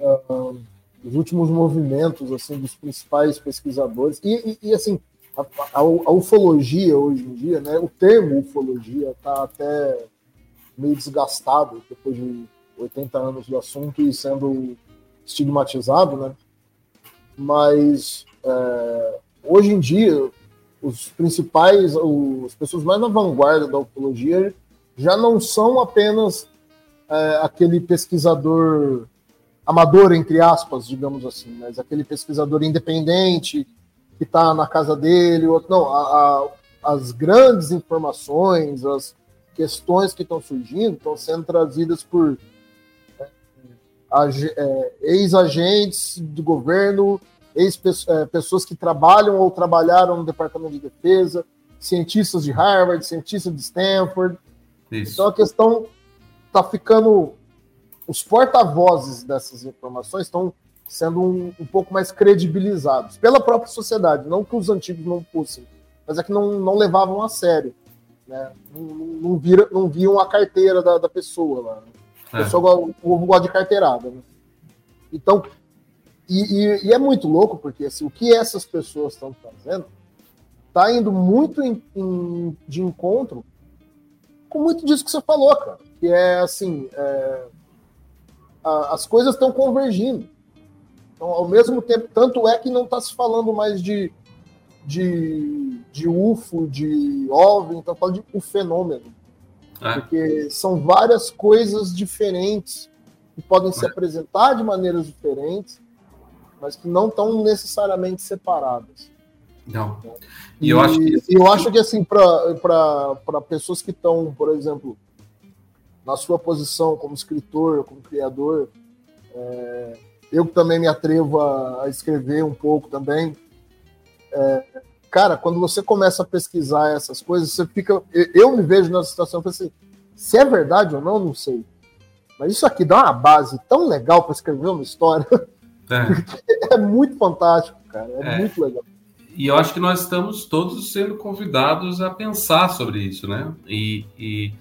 uh, os últimos movimentos assim dos principais pesquisadores e, e, e assim a, a, a, ufologia hoje em dia, né? O termo ufologia está até meio desgastado depois de 80 anos do assunto e sendo estigmatizado, né? Mas é, hoje em dia os principais, as pessoas mais na vanguarda da ufologia já não são apenas é, aquele pesquisador amador, entre aspas, digamos assim, mas aquele pesquisador independente que está na casa dele, outro, não, a, a, as grandes informações, as questões que estão surgindo estão sendo trazidas por age- é, ex-agentes do governo, ex-pessoas que trabalham ou trabalharam no Departamento de Defesa, cientistas de Harvard, cientistas de Stanford. Isso. Então a questão está ficando. Os porta-vozes dessas informações estão sendo um, um pouco mais credibilizados pela própria sociedade. Não que os antigos não fossem, mas é que não, não levavam a sério. Né? Não, não, vira, não viam a carteira da, da pessoa lá. né? A É. pessoa o povo gosta de carteirada. Né? Então, e, e- e é muito louco, porque assim, o que essas pessoas estão fazendo está indo muito em- em- de encontro com muito disso que você falou, cara. Que é assim, é, a- as coisas estão convergindo. Então, ao mesmo tempo, tanto é que não está se falando mais de, de, de UFO, de OVNI, está falando de o fenômeno. É. Porque são várias coisas diferentes que podem se É. apresentar de maneiras diferentes, mas que não estão necessariamente separadas. Não. E eu acho que E eu acho que assim, para pessoas que estão, por exemplo, na sua posição como escritor, como criador, é, eu também me atrevo a, escrever um pouco também. é, cara, quando você começa a pesquisar essas coisas, você fica. eu- me vejo nessa situação e assim, se é verdade ou não, não sei. Mas isso aqui dá uma base tão legal para escrever uma história. é. É muito fantástico, cara. É, É. muito legal. E eu acho que nós estamos todos sendo convidados a pensar sobre isso, né? E, e,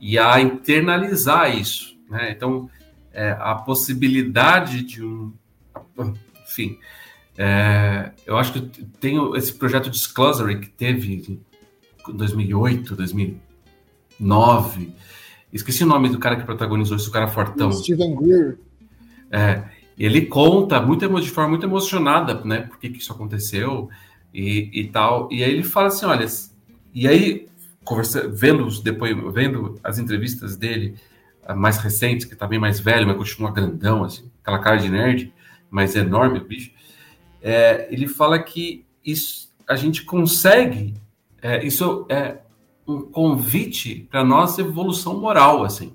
e a internalizar isso, né? Então, é, a possibilidade de um... Enfim, é, eu acho que tem esse projeto Disclosure que teve em 2008, 2009... Esqueci o nome do cara que protagonizou isso, o cara fortão. Steven Greer. É, ele conta muito, de forma muito emocionada, né? Por que, que isso aconteceu e, e tal. E aí ele fala assim, olha, e aí conversa, vendo os depois, vendo as entrevistas dele mais recentes, que tá bem mais velho, mas continua grandão, assim, aquela cara de nerd, mas enorme o bicho. É, ele fala que isso a gente consegue, é, isso é um convite para nossa evolução moral, assim,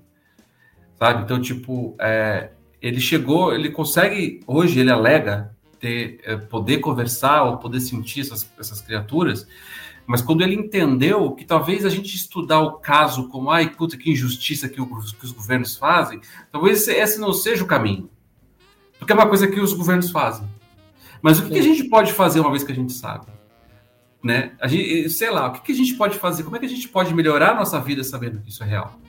sabe? Então, tipo, é, ele chegou, ele consegue, hoje ele alega ter, é, poder conversar ou poder sentir essas, essas criaturas, mas quando ele entendeu que talvez a gente estudar o caso como, ai, puta, que injustiça que, os, que os governos fazem, talvez esse, não seja o caminho. Porque é uma coisa que os governos fazem. Mas o que, que a gente pode fazer uma vez que a gente sabe? Né? A gente, sei lá, o que, que a gente pode fazer? Como é que a gente pode melhorar a nossa vida sabendo que isso é real?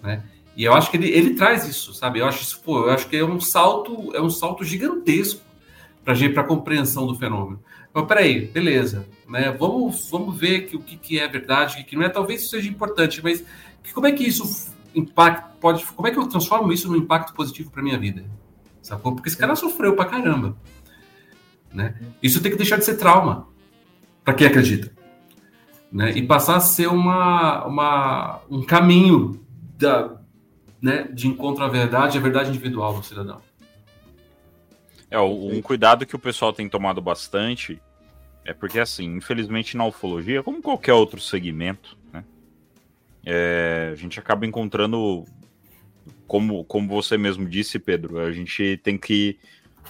Né? E eu acho que ele, ele traz isso, sabe? Eu acho isso, pô, eu acho que é um salto, é um salto gigantesco para a compreensão do fenômeno. Mas peraí, beleza, né? Vamos, vamos ver que, o que, que é verdade, o que, não é. Talvez isso seja importante, mas que, como é que isso impacta, pode, como é que eu transformo isso num impacto positivo para minha vida? Sacou? Porque esse cara sofreu pra caramba, né? Isso tem que deixar de ser trauma para quem acredita, né? E passar a ser uma, uma um caminho da, né, de encontro à verdade, à verdade individual do cidadão. É, um cuidado que o pessoal tem tomado bastante é porque, assim, infelizmente na ufologia, como qualquer outro segmento, né, é, a gente acaba encontrando, como, como você mesmo disse, Pedro, a gente tem que,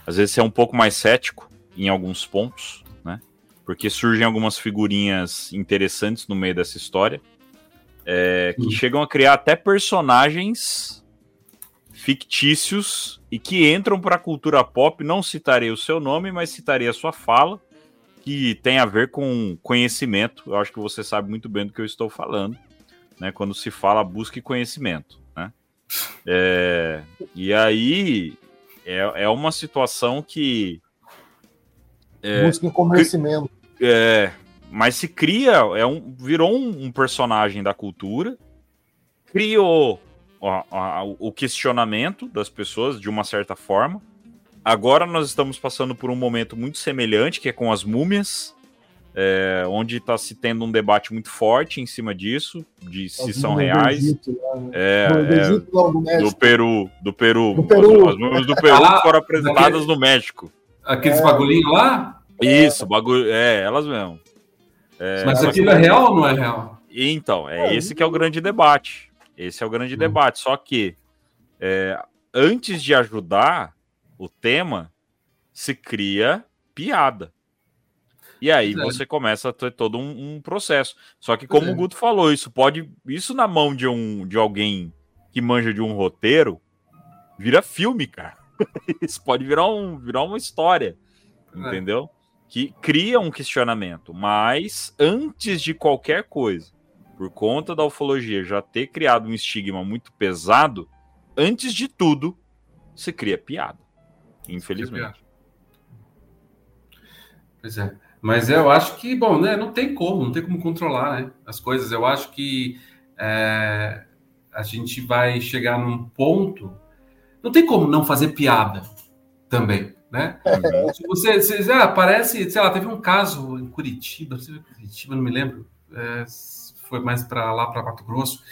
às vezes, ser um pouco mais cético em alguns pontos, né, porque surgem algumas figurinhas interessantes no meio dessa história, é, que Hum. chegam a criar até personagens fictícios e que entram para a cultura pop. Não citarei o seu nome, mas citarei a sua fala, que tem a ver com conhecimento. Eu acho que você sabe muito bem do que eu estou falando, né? Quando se fala busque conhecimento, né? É, e aí é, é uma situação que É, Busquem conhecimento. é, mas se cria, é um, virou um, um personagem da cultura, criou ó, a- o questionamento das pessoas de uma certa forma. Agora nós estamos passando por um momento muito semelhante, que é com as múmias, é, onde está se tendo um debate muito forte em cima disso, de se As são do reais. Egito, lá, né? É, Não, do é, Egito, não, do México. do Peru, do Peru. Do Peru. As múmias do Peru Ah, foram apresentadas no México. Aqueles É. bagulhinhos lá, Isso, bagulho. É, elas mesmo. É, mas aquilo é real ou não é real? Então, é É, esse que é o grande debate. Esse é o grande Hum. debate. Só que é, antes de ajudar o tema, se cria piada. E aí é. você começa a ter todo um, um processo. Só que, como é. o Guto falou, isso pode. Isso na mão de um de alguém que manja de um roteiro, vira filme, cara. Isso pode virar, um, virar uma história. É. Entendeu? Que cria um questionamento. Mas antes de qualquer coisa, por conta da ufologia já ter criado um estigma muito pesado, antes de tudo, se cria piada. Infelizmente. Pois é. Mas eu acho que, bom, né? Não tem como, não tem como controlar né, as coisas. Eu acho que é, a gente vai chegar num ponto. Não tem como não fazer piada também, né? Se você, você ah, parece, sei lá, teve um caso em Curitiba, não sei se foi Curitiba, não me lembro, é, foi mais para lá para Mato Grosso,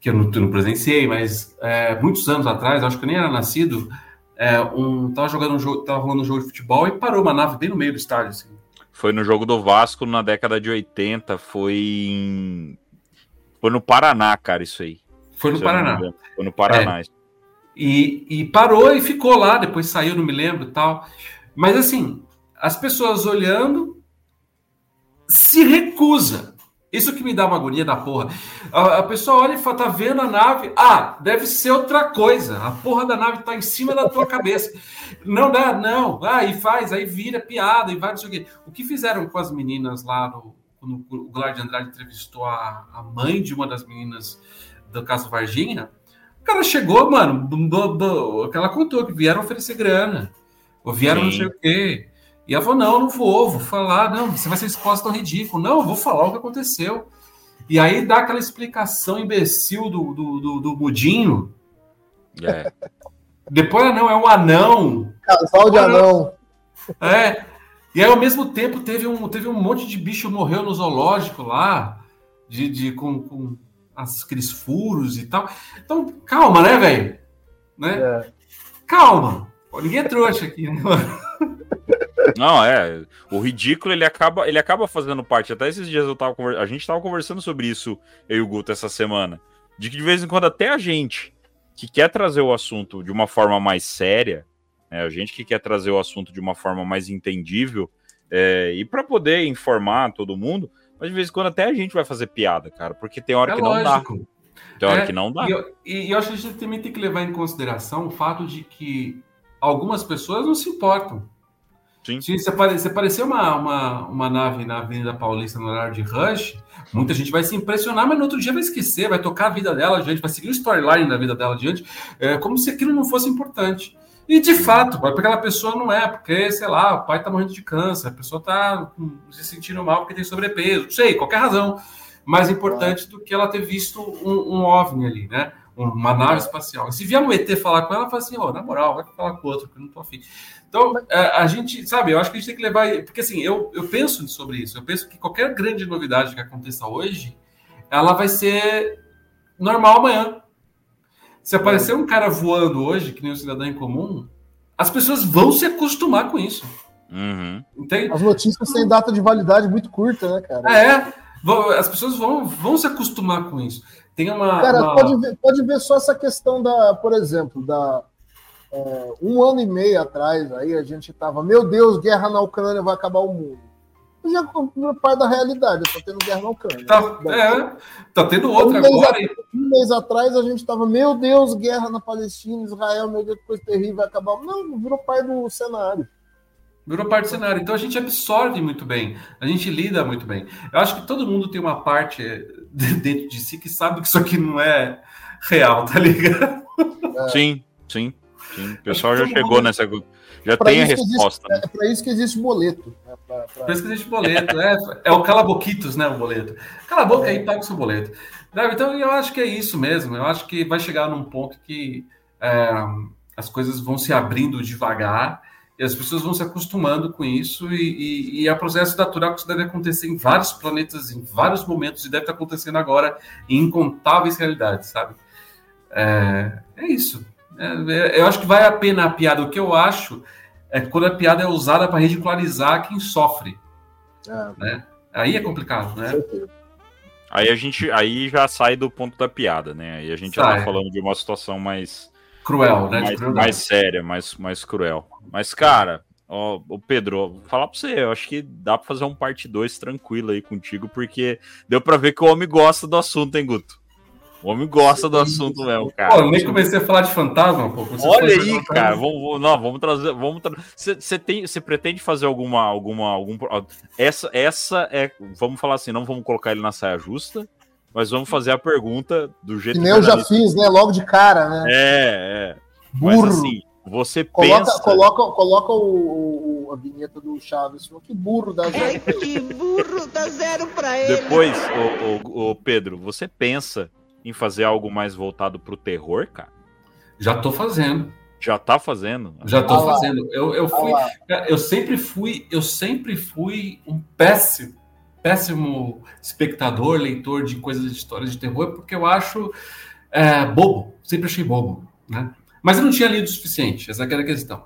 que eu não, eu não presenciei, mas é, muitos anos atrás, acho que eu nem era nascido, é, um tava jogando um jogo, tava rolando um jogo de futebol e parou uma nave bem no meio do estádio, assim. Foi no jogo do Vasco na década de 80, foi em... Foi no Paraná, cara, isso aí. Foi no Paraná. Foi no Paraná. E, e parou e ficou lá, depois saiu, não me lembro tal. Mas assim, as pessoas olhando se recusa. Isso que me dá uma agonia da porra. A, a pessoa olha e fala, tá vendo a nave? Ah, deve ser outra coisa. A porra da nave tá em cima da tua cabeça. Não dá, não. Ah, e faz, aí vira piada e vai, não sei o quê. O que fizeram com as meninas lá no. Quando o de Andrade entrevistou a, a mãe de uma das meninas do caso Varginha, o cara chegou, mano, bu- bu- que ela contou que vieram oferecer grana, ou vieram não Sim. sei o quê. E ela falou: não, não vou, vou falar, não, você vai ser exposta tão ridículo. Não, eu vou falar o que aconteceu. E aí dá aquela explicação imbecil do, do, do, do Mudinho. É. Depois, ah, não, é um anão. Casal de anão. É. E aí, ao mesmo tempo, teve um, teve um monte de bicho morreu no zoológico lá, de, de, com, com as- aqueles furos e tal. Então, calma, né, velho? Né? É. Calma. Pô, ninguém é trouxa aqui, né, mano? Não, é. O ridículo ele acaba, ele acaba fazendo parte. Até esses dias eu tava conver- a gente tava conversando sobre isso, eu e o Guto, essa semana. De que de vez em quando até a gente que quer trazer o assunto de uma forma mais séria, né, a gente que quer trazer o assunto de uma forma mais entendível, é, e para poder informar todo mundo, mas de vez em quando até a gente vai fazer piada, cara, porque tem hora É que não dá. lógico. Tem hora É, que não dá. E eu, e eu acho que a gente também tem que levar em consideração o fato de que algumas pessoas não se importam. Sim. Se, se apare- se aparecer uma, uma, uma nave na Avenida Paulista no horário de rush, muita gente vai se impressionar, mas no outro dia vai esquecer, vai tocar a vida dela adiante, vai seguir o storyline da vida dela adiante, é, como se aquilo não fosse importante. E de fato, para aquela pessoa não é, porque, sei lá, o pai tá morrendo de câncer, a pessoa tá hum, se sentindo mal porque tem sobrepeso, não sei, qualquer razão. Mais importante do que ela ter visto um, um OVNI ali, né? Uma nave espacial. E se vier um ET falar com ela, fala assim, ó, na moral, vai falar com outro, porque eu não tô afim. Então, é, a gente, sabe, eu acho que a gente tem que levar. Porque assim, eu, eu penso sobre isso. Eu penso que qualquer grande novidade que aconteça hoje, ela vai ser normal amanhã. Se aparecer um cara voando hoje, que nem um cidadão em comum, as pessoas vão se acostumar com isso. Uhum. Entende? As notícias têm data de validade muito curta, né, cara? É, as pessoas vão, vão se acostumar com isso. Tem uma. Cara, uma- pode ver, pode ver só essa questão da, por exemplo, da é, um ano e meio atrás, aí a gente tava, meu Deus, guerra na Ucrânia vai acabar o mundo. Já virou parte da realidade, tá tendo guerra na Ucrânia. Tá, é, tá tendo outra um, mês agora. e- um mês atrás a gente tava, meu Deus, guerra na Palestina, Israel, meu Deus, que coisa terrível, vai acabar. Não, virou parte do cenário. Virou parte do cenário. Então a gente absorve muito bem, a gente lida muito bem. Eu acho que todo mundo tem uma parte dentro de si que sabe que isso aqui não é real, tá ligado? Sim, sim, sim. O pessoal já chegou mundo- nessa. Já Pra tem a que existe- resposta. né? É para isso que existe boleto. Né, pra- pra- isso que existe boleto. É, é o cala-boquitos, né? O boleto. Cala a boca aí e paga o seu boleto. Então eu acho que é isso mesmo. Eu acho que vai chegar num ponto que é, as coisas vão se abrindo devagar e as pessoas vão se acostumando com isso e, e- e é um processo natural que isso deve acontecer em vários planetas, em vários momentos e deve estar acontecendo agora em incontáveis realidades, sabe? É, é isso. É, é, eu acho que vale a pena a piada. O que eu acho é quando a piada é usada para ridicularizar quem sofre. É. Né? Aí é complicado, né? Aí a gente aí já sai do ponto da piada, né? Aí a gente já Sai. tá falando de uma situação mais cruel, né? Mais, mais séria, mais, mais cruel. Mas, cara, ó, o Pedro, vou falar pra você, eu acho que dá pra fazer um parte 2 tranquilo aí contigo, porque deu pra ver que o homem gosta do assunto, hein, Guto? O homem gosta do assunto mesmo, cara. Pô, eu nem comecei a falar de fantasma, pô. Olha aí, cara. Vamos, não, vamos trazer. Vamos Você tem, você pretende fazer alguma, alguma, algum? Essa, essa é, vamos falar assim, não vamos colocar ele na saia justa, mas vamos fazer a pergunta do jeito Que nem eu já fiz, né? Logo de cara, né? É, é. Mas Burro. assim, você Coloca, pensa. coloca, coloca o, o- a vinheta do Chaves. Que burro da zero. Que burro, dá zero pra ele. Depois, o, o, o Pedro, você pensa em fazer algo mais voltado pro terror, cara? Já tô fazendo. Já tá fazendo? Já tô Ah fazendo. Eu, eu fui. Ah Eu sempre fui, eu sempre fui um péssimo, péssimo espectador, leitor de coisas de histórias de terror, porque eu acho é, bobo. Sempre achei bobo, né? Mas eu não tinha lido o suficiente. Essa era a questão.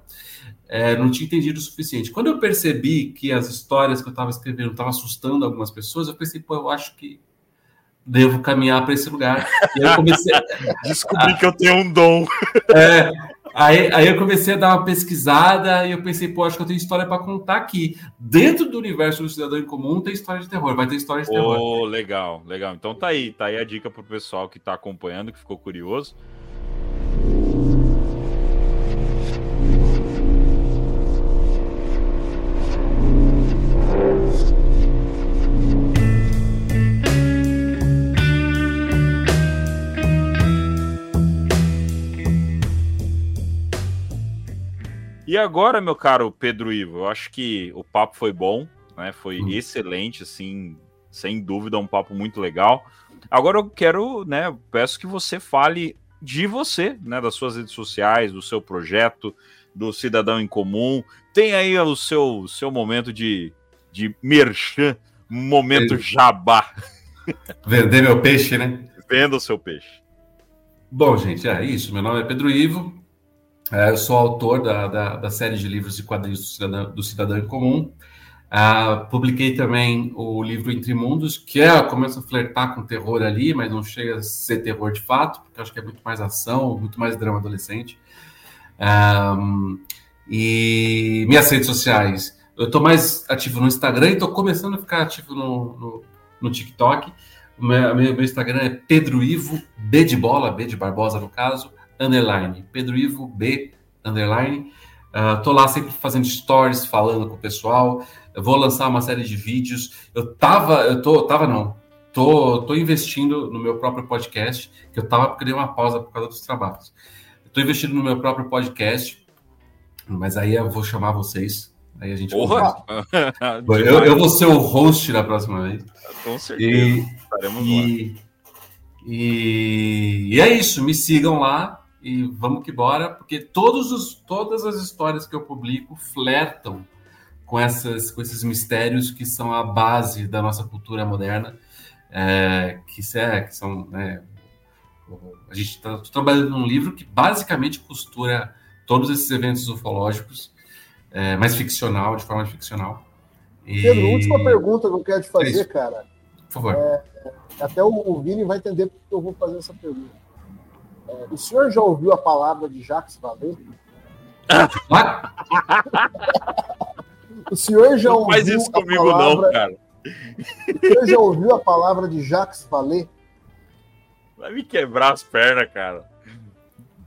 É, não tinha entendido o suficiente. Quando eu percebi que as histórias que eu estava escrevendo estavam assustando algumas pessoas, eu pensei, pô, eu acho que devo caminhar para esse lugar. E aí eu comecei, Descobri que eu tenho um dom. é, aí, aí eu comecei a dar uma pesquisada e eu pensei, pô, acho que eu tenho história para contar aqui. Dentro do universo do Cidadão em Comum tem história de terror, vai ter história de terror. Oh, legal, legal. Então tá aí, tá aí a dica pro pessoal que tá acompanhando, que ficou curioso. E agora, meu caro Pedro Ivo, eu acho que o papo foi bom, né? Foi Hum. excelente, assim, sem dúvida, um papo muito legal. Agora eu quero, né? Peço que você fale de você, né? Das suas redes sociais, do seu projeto, do Cidadão em Comum. Tem aí o seu, seu momento de, de merchan, um momento jabá. Vender meu peixe, né? Venda o seu peixe. Bom, gente, é isso. Meu nome é Pedro Ivo. É, eu sou autor da, da, da série de livros e quadrinhos do Cidadão, do Cidadão Comum. Ah, publiquei também o livro Entre Mundos, que é, começa a flertar com terror ali, mas não chega a ser terror de fato, porque acho que é muito mais ação, muito mais drama adolescente. Ah, e minhas redes sociais, eu estou mais ativo no Instagram e estou começando a ficar ativo no, no, no TikTok. O meu, meu Instagram é Pedro Ivo, B de bola, B de Barbosa no caso, underline. Pedro Ivo, B, underline. Uh, tô lá sempre fazendo stories, falando com o pessoal. Eu vou lançar uma série de vídeos. Eu tava, eu tô, tava não. Tô, tô investindo no meu próprio podcast, que eu tava porque dei uma pausa por causa dos trabalhos. Eu tô investindo no meu próprio podcast, mas aí eu vou chamar vocês. Aí a gente Porra! eu, eu vou ser o host da próxima vez. Com certeza. E, e, e, e é isso, me sigam lá e vamos que bora, porque todos os, todas as histórias que eu publico flertam com, essas, com esses mistérios que são a base da nossa cultura moderna, é, que, é, que são. né, a gente está trabalhando num livro que basicamente costura todos esses eventos ufológicos, é, mais ficcional, de forma ficcional. E- Pedro, última pergunta que eu quero te É fazer, isso. cara. Por favor. Até o, o Vini vai entender porque eu vou fazer essa pergunta. É, o senhor já ouviu a palavra de Jacques Vallée? Ah, O senhor já Não ouviu faz isso a comigo, palavra, não, cara. O senhor já ouviu a palavra de Jacques Vallée? Vai me quebrar as pernas, cara.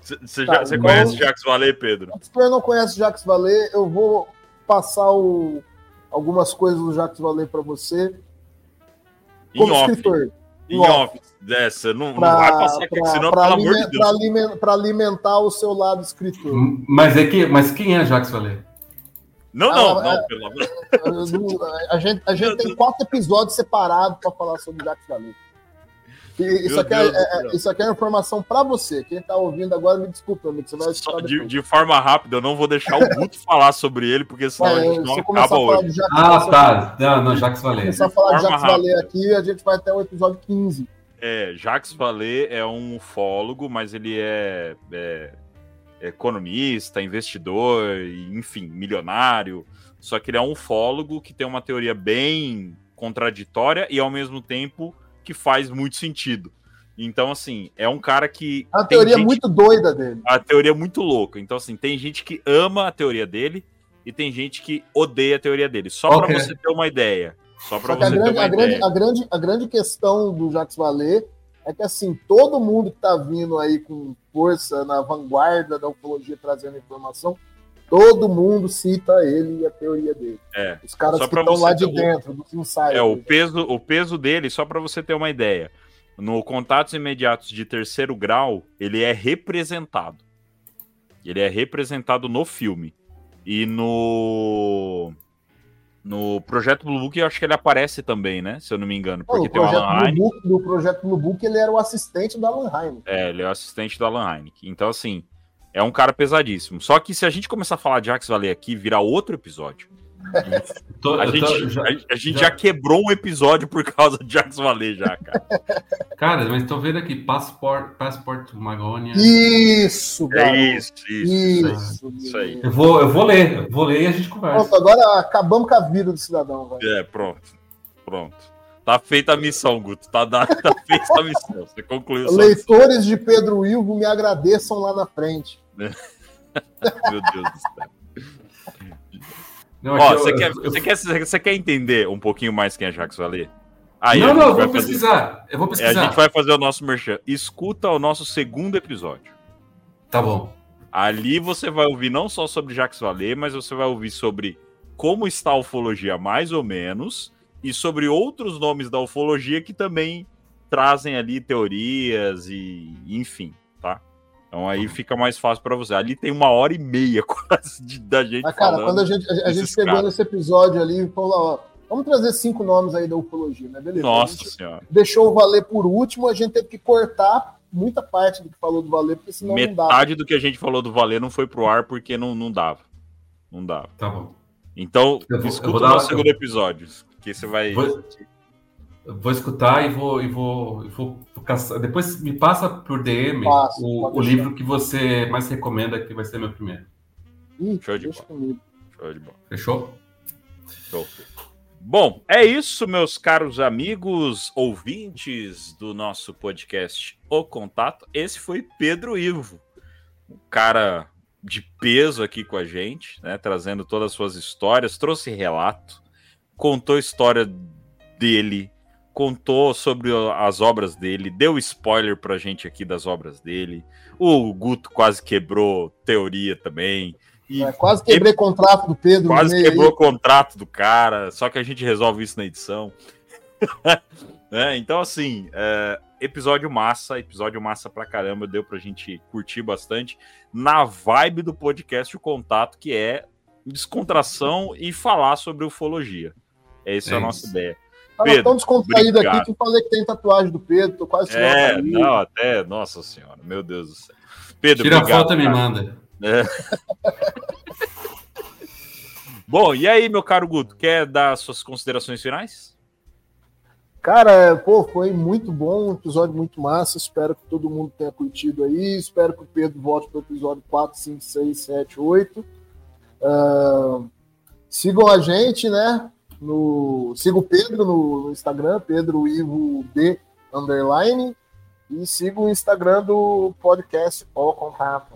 Você Tá, então- conhece Jacques Vallée, Pedro? Se o senhor não conhece Jacques Vallée, eu vou passar o- algumas coisas do Jacques Vallée para você. Em Como off. escritor. Em off. off. É, você não, não vai passar aqui, senão, pelo amor de Deus. Para alimentar o seu lado escritor. Mas, é que, mas quem é Jacques Vallée? Não, não, Ah, não, é. pelo amor não- A gente, a gente tem quatro episódios separados para falar sobre Jacques Vallée. Isso Meu aqui, é, Deus do é- céu. isso aqui é informação para você. Quem está ouvindo agora, me desculpa, amigo. Você vai Só escutar de, de forma rápida, eu não vou deixar o Guto falar sobre ele, porque senão a É, gente se não a acaba hoje. Jacques Ah, tá. Não, não Jacques começar a falar de Jacques rápida. aqui, a gente vai até o episódio 15. É, Jacques Vallée é um ufólogo, mas ele é, é economista, investidor, enfim, milionário. Só que ele é um ufólogo que tem uma teoria bem contraditória e ao mesmo tempo que faz muito sentido. Então, assim, é um cara que. A tem teoria gente- muito doida dele. A teoria é muito louca. Então, assim, tem gente que ama a teoria dele e tem gente que odeia a teoria dele. Só Ok. pra você ter uma ideia. Só pra Só que a você ter grande, uma a, grande, ideia. a, grande, a grande questão do Jacques Vallée é que, assim, todo mundo que tá vindo aí com força na vanguarda da ufologia trazendo informação, todo mundo cita ele e a teoria dele. É. Os caras que estão lá de dentro, dos ensaios. É, o peso, o peso dele, só para você ter uma ideia. No contatos imediatos de terceiro grau, ele é representado. Ele é representado no filme. E no no projeto Blue Book, eu acho que ele aparece também, né? Se eu não me engano, porque tem o projeto Alan Blue Heineken. Book, do projeto Blue Book, ele era o assistente do Alan Heineken. É, ele é o assistente do Alan Heineken. Então, assim, é um cara pesadíssimo. Só que se a gente começar a falar de Jax Valer aqui, virar outro episódio. Tô- A eu tô- gente, já- a, a gente já- já quebrou um episódio por causa de Jax Valer, já, cara. Cara, mas tô vendo aqui, Passport, Passport Magonia. Isso, É garoto. isso, isso. Isso, Isso aí. Eu vou, eu vou ler, eu vou ler e a gente conversa. Pronto, agora acabamos com a vida do cidadão, velho. É, pronto. Pronto. Tá feita a missão, Guto. Tá, dada, tá feita a missão. Você concluiu Leitores de Pedro Ilvo me agradeçam lá na frente. Missão. Meu Deus do céu. Não, Ó, aqui eu- você quer, eu- você, quer, você quer entender um pouquinho mais quem é Jacques Valer? Aí não, não, eu vou fazer- pesquisar. Eu vou É, a pesquisar. gente vai fazer o nosso merchan. Escuta o nosso segundo episódio. Tá bom. Ali você vai ouvir não só sobre Jacques Valer, mas você vai ouvir sobre como está a ufologia mais ou menos e sobre outros nomes da ufologia que também trazem ali teorias e enfim? Então aí fica mais fácil para você. Ali tem uma hora e meia quase de- da gente Mas, cara, falando. quando a gente, a, a gente pegou caras. nesse episódio ali e falou, ó, vamos trazer cinco nomes aí da ufologia, né? Beleza. A Nossa gente senhora. deixou o Valer por último, a gente teve que cortar muita parte do que falou do Valer, porque senão não dava. Metade do que a gente falou do Valer não foi pro ar porque não, não dava. Não dava. Tá bom. Então, Eu vou- eu escuta vou o dar- nosso segundo episódio, que você vai. Vou- Eu vou escutar e vou, e vou, e vou caçar. Depois me passa por DM Passo, o, o livro que você mais recomenda, que vai ser meu primeiro. Ih, Show de bola. Show de bola. Fechou? Show. Bom, é isso, meus caros amigos ouvintes do nosso podcast O Contato. Esse foi Pedro Ivo, um cara de peso aqui com a gente, né, trazendo todas as suas histórias, trouxe relato, contou a história dele, contou sobre as obras dele, deu spoiler pra gente aqui das obras dele. O Guto quase quebrou teoria também. E É, quase quebrei contrato do Pedro Quase quebrou aí. o contrato do cara, só que a gente resolve isso na edição. Né? Então, assim, é, episódio massa, episódio massa pra caramba, deu pra gente curtir bastante. Na vibe do podcast O Contato, que é descontração e falar sobre ufologia. Essa é, É a nossa isso. ideia. Pedro, tão descontraído obrigado. aqui que eu falei que tem tatuagem do Pedro, tô quase tirando É, a não, até, nossa senhora, meu Deus do céu. Pedro, Tira a obrigado, foto e me manda. É. Bom, e aí, meu caro Guto, quer dar suas considerações finais? Cara, pô, foi muito bom, um episódio muito massa. Espero que todo mundo tenha curtido aí. Espero que o Pedro volte para o episódio 4, 5, 6, 7, 8. Ah, sigam a gente, né? No, siga o Pedro no, no Instagram, Pedro Ivo B underline. E siga o Instagram do podcast O Contato.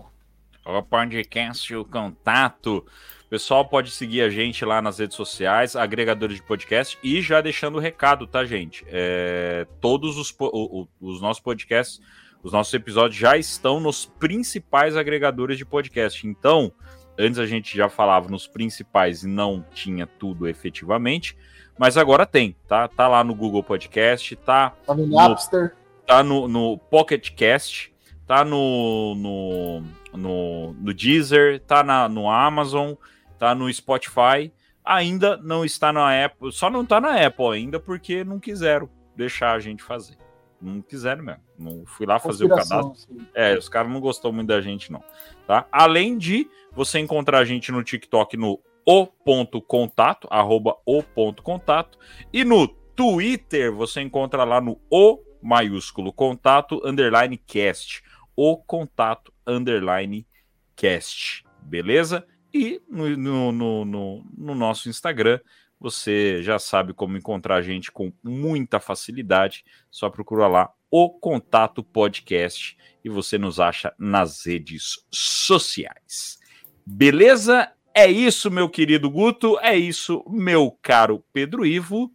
O podcast O Contato. O pessoal pode seguir a gente lá nas redes sociais, agregadores de podcast, e já deixando o recado, tá, gente? É, todos os, o- os nossos podcasts, os nossos episódios já estão nos principais agregadores de podcast. Então, antes a gente já falava nos principais e não tinha tudo efetivamente, mas agora tem, tá? Tá lá no Google Podcast, tá Tá no Napster. tá no, no Pocket Cast, tá no, no, no, no Deezer, tá na, no Amazon, tá no Spotify. Ainda não está na Apple, só não tá na Apple ainda porque não quiseram deixar a gente fazer. Não quiseram mesmo. Não fui lá fazer o cadastro. Sim. É, os caras não gostou muito da gente, não. Tá? Além de você encontrar a gente no TikTok no o.contato, arroba o.contato, e no Twitter você encontra lá no o maiúsculo contato underline cast, o contato underline cast, beleza? E no, no, no, no- no nosso Instagram você já sabe como encontrar a gente com muita facilidade, só procura lá O Contato Podcast e você nos acha nas redes sociais. Beleza? É isso, meu querido Guto. É isso, meu caro Pedro Ivo.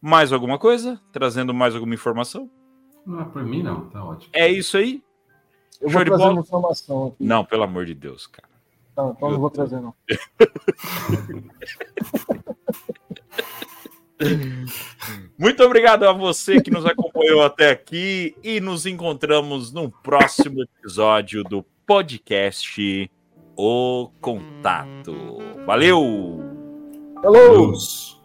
Mais alguma coisa? Trazendo mais alguma informação? Não, por mim não, tá ótimo. É isso aí? Eu Show vou trazer uma informação aqui. Não, pelo amor de Deus, cara. Não, então não vou trazer, não. Muito obrigado a você que nos acompanhou até aqui e nos encontramos no próximo episódio do podcast O Contato. Valeu! Hello! Luz.